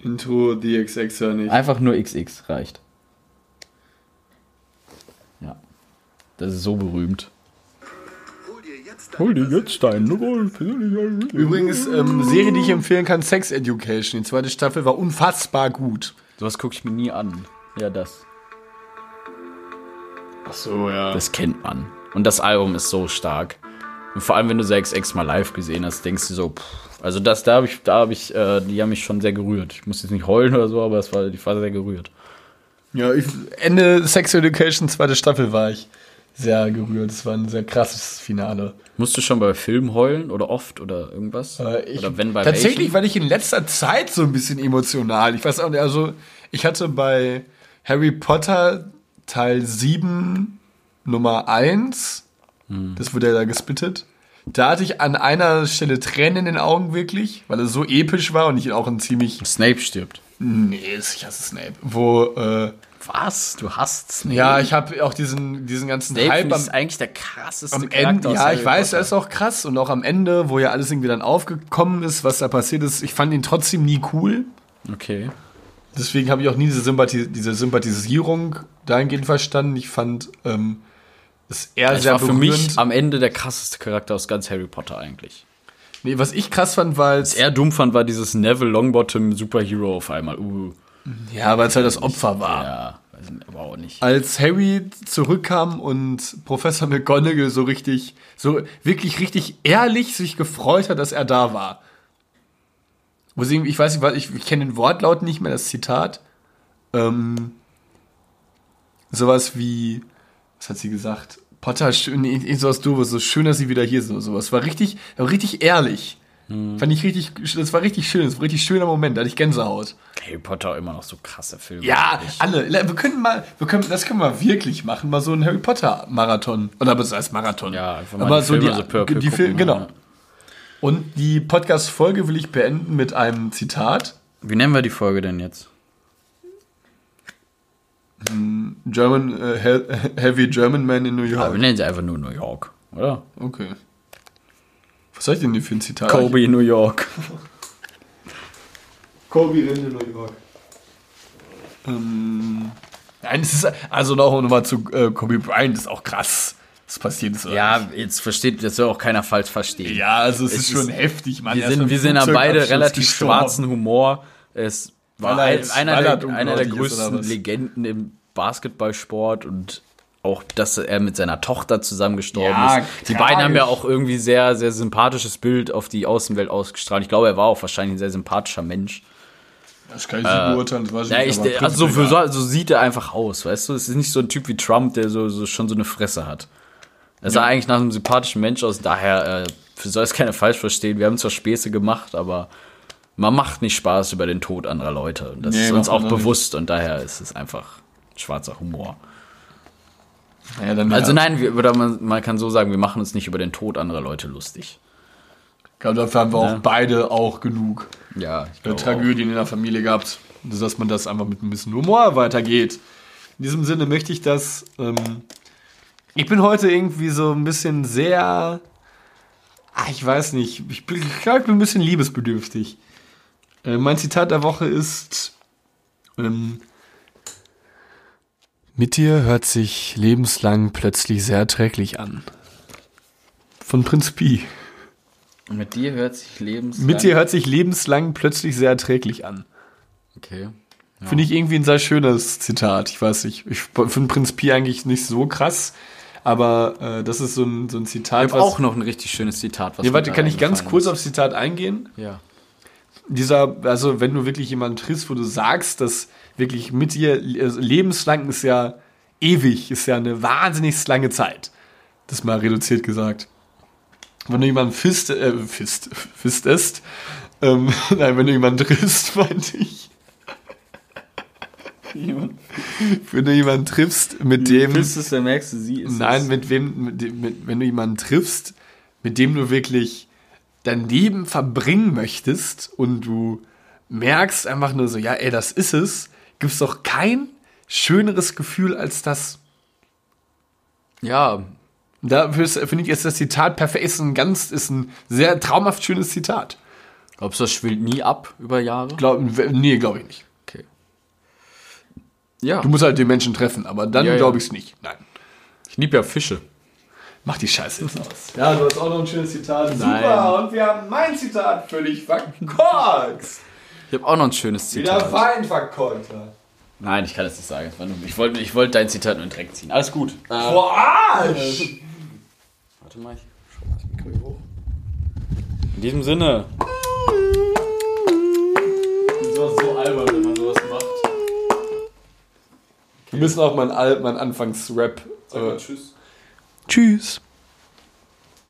Intro DXX ja nicht. Einfach nur XX reicht. Ja. Das ist so berühmt. Hol dir jetzt deinen Wolf. Übrigens, ähm, Serie, die ich empfehlen kann, Sex Education. Die zweite Staffel war unfassbar gut. Sowas gucke ich mir nie an. Ja, das. Ach so, ja. Das kennt man. Und das Album ist so stark. Und vor allem, wenn du 6X mal live gesehen hast, denkst du so, pff, also das, da habe ich, da habe ich, äh, die haben mich schon sehr gerührt. Ich muss jetzt nicht heulen oder so, aber es war, die war sehr gerührt. ja ich, Ende Sex Education, zweite Staffel, war ich sehr gerührt. Es war ein sehr krasses Finale. Musst du schon bei Filmen heulen oder oft oder irgendwas? Äh, ich, oder wenn bei tatsächlich welchen? war ich in letzter Zeit so ein bisschen emotional. Ich weiß auch nicht, also ich hatte bei Harry Potter Teil 7 Nummer 1, Hm. das wurde ja da gespittet. Da hatte ich an einer Stelle Tränen in den Augen wirklich, weil es so episch war und ich auch ein ziemlich. Snape stirbt. Nee, ich hasse Snape. Wo, äh, Was? Du hast Snape? ja, ich habe auch diesen, diesen ganzen Snape Hype am, ich, ist eigentlich der krasseste am Ende, ja, ich weiß, er ist auch krass und auch am Ende, wo ja alles irgendwie dann aufgekommen ist, was da passiert ist, ich fand ihn trotzdem nie cool. Okay. Deswegen habe ich auch nie diese, Sympathie, diese Sympathisierung dahingehend verstanden. Ich fand ähm, es eher Es sehr war für berührend. mich am Ende der krasseste Charakter aus ganz Harry Potter eigentlich. nee, was ich krass fand, war Was er dumm fand, war dieses Neville Longbottom Superhero auf einmal. Uh, ja, weil es halt das Opfer war. ja, weiß nicht, aber auch nicht. Als Harry zurückkam und Professor McGonagall so richtig, so wirklich richtig ehrlich sich gefreut hat, dass er da war. wo sie, ich weiß nicht, ich, ich kenne den Wortlaut nicht mehr, das Zitat. Ähm, sowas wie, was hat sie gesagt? Potter, schön, nee, sowas doofes, so schön, dass sie wieder hier sind oder sowas. War richtig, war richtig ehrlich. Fand ich richtig, das war richtig schön, das war ein richtig schöner Moment, da hatte ich Gänsehaut. Harry Potter immer noch so krasse Filme. Ja, alle. Wir können mal, wir können, das können wir wirklich machen, mal so einen Harry Potter Marathon. Oder was heißt Marathon? Ja, einfach mal Aber die so Filme die, so peu die Filme, genau. ja. Und die Podcast-Folge will ich beenden mit einem Zitat. Wie nennen wir die Folge denn jetzt? German, äh, He- Heavy German Man in New Ah, wir York. nennen sie einfach nur New York, oder? Okay. Was soll ich denn hier für ein Zitat? Kobe in New York. Kobe rennt in New York. Ähm, nein, es ist, also noch nochmal zu äh, Kobe Bryant, ist auch krass. Was passiert ist. Ja, jetzt versteht, das soll auch keiner falsch verstehen. Ja, also es, Es ist schon ist- heftig, Mann. wir sind, wir sind ja beide relativ gestorben. schwarzen Humor. Es war Weil er einer, weil er der, einer der größten? Legenden im Basketballsport und auch, dass er mit seiner Tochter zusammen gestorben Ja, ist. Die tragisch. beiden haben ja auch irgendwie sehr, sehr sympathisches Bild auf die Außenwelt ausgestrahlt. Ich glaube, er war auch wahrscheinlich ein sehr sympathischer Mensch. Das kann ich nicht beurteilen, das weiß ich Ja, nicht. ich, also so, so, so sieht er einfach aus, weißt du? Es ist nicht so ein Typ wie Trump, der so, so schon so eine Fresse hat. Er sah eigentlich nach einem sympathischen Mensch aus, daher äh, soll es keiner falsch verstehen. Wir haben zwar Späße gemacht, aber man macht nicht Spaß über den Tod anderer Leute. Und das Nee, ist uns auch auch nicht. bewusst und daher ist es einfach schwarzer Humor. Ja, Also nein, wir, oder man, man kann so sagen, wir machen uns nicht über den Tod anderer Leute lustig. Ich glaube, dafür haben wir auch Ja. beide auch genug Ja, ich glaube auch. Tragödien in der Familie gehabt, dass man das einfach mit ein bisschen Humor weitergeht. In diesem Sinne möchte ich das. Ähm, ich bin heute irgendwie so ein bisschen sehr. Ah, ich weiß nicht. Ich, bin- ich glaube, ich bin ein bisschen liebesbedürftig. Äh, mein Zitat der Woche ist. Ähm, mit dir hört sich lebenslang plötzlich sehr erträglich an. Von Prinz Pi. Mit dir hört sich lebenslang... Mit dir hört sich lebenslang plötzlich sehr erträglich an. Okay. Finde ich irgendwie ein sehr schönes Zitat. Ich weiß nicht. Ich finde Prinz Pi eigentlich nicht so krass, aber äh, das ist so ein, so ein Zitat. Ich habe auch noch ein richtig schönes Zitat. Was Ja, warte, kann ich ganz kurz aufs Zitat eingehen? Ja. Dieser, also wenn du wirklich jemanden triffst, wo du sagst, dass wirklich mit dir also lebenslang ist ja ewig, ist ja eine wahnsinnig lange Zeit. Das mal reduziert gesagt. Wenn du jemanden fist, äh, fist, fistest, ähm, nein, wenn du jemanden triffst, meinte ich. Wenn du jemanden triffst, mit dem. Bist es, dann merkst du, sie ist Nein, mit wem, mit, mit, wenn du jemanden triffst, mit dem du wirklich dein Leben verbringen möchtest und du merkst einfach nur so, ja, ey, das ist es, gibt's doch kein schöneres Gefühl als das. Ja, ist- finde ich, ist das Zitat perfekt, ist ein ganz, ist ein sehr traumhaft schönes Zitat. glaubst du, das schwillt nie ab über Jahre? Glaub, nee, glaube ich nicht. Okay. Ja, Du musst halt den Menschen treffen, aber dann Ja, ja. glaube ich es nicht. Nein. ich liebe ja Fische. Mach die Scheiße jetzt aus. Ja, du hast auch noch ein schönes Zitat. Nein. Super, und wir haben mein Zitat völlig verkorkst. Ich habe auch noch ein schönes Zitat. Wein verkäufer. Nein, ich kann das nicht sagen. Ich wollte ich wollte dein Zitat nur in den Dreck ziehen. Alles gut. Äh, Boah, Arsch! warte mal, ich schau mal das Mikro hier hoch. In diesem Sinne. Das war so albern, wenn man sowas macht. Wir müssen auch mal einen, Al- mal einen Anfangs-Rap. Äh, Tschüss. Tschüss.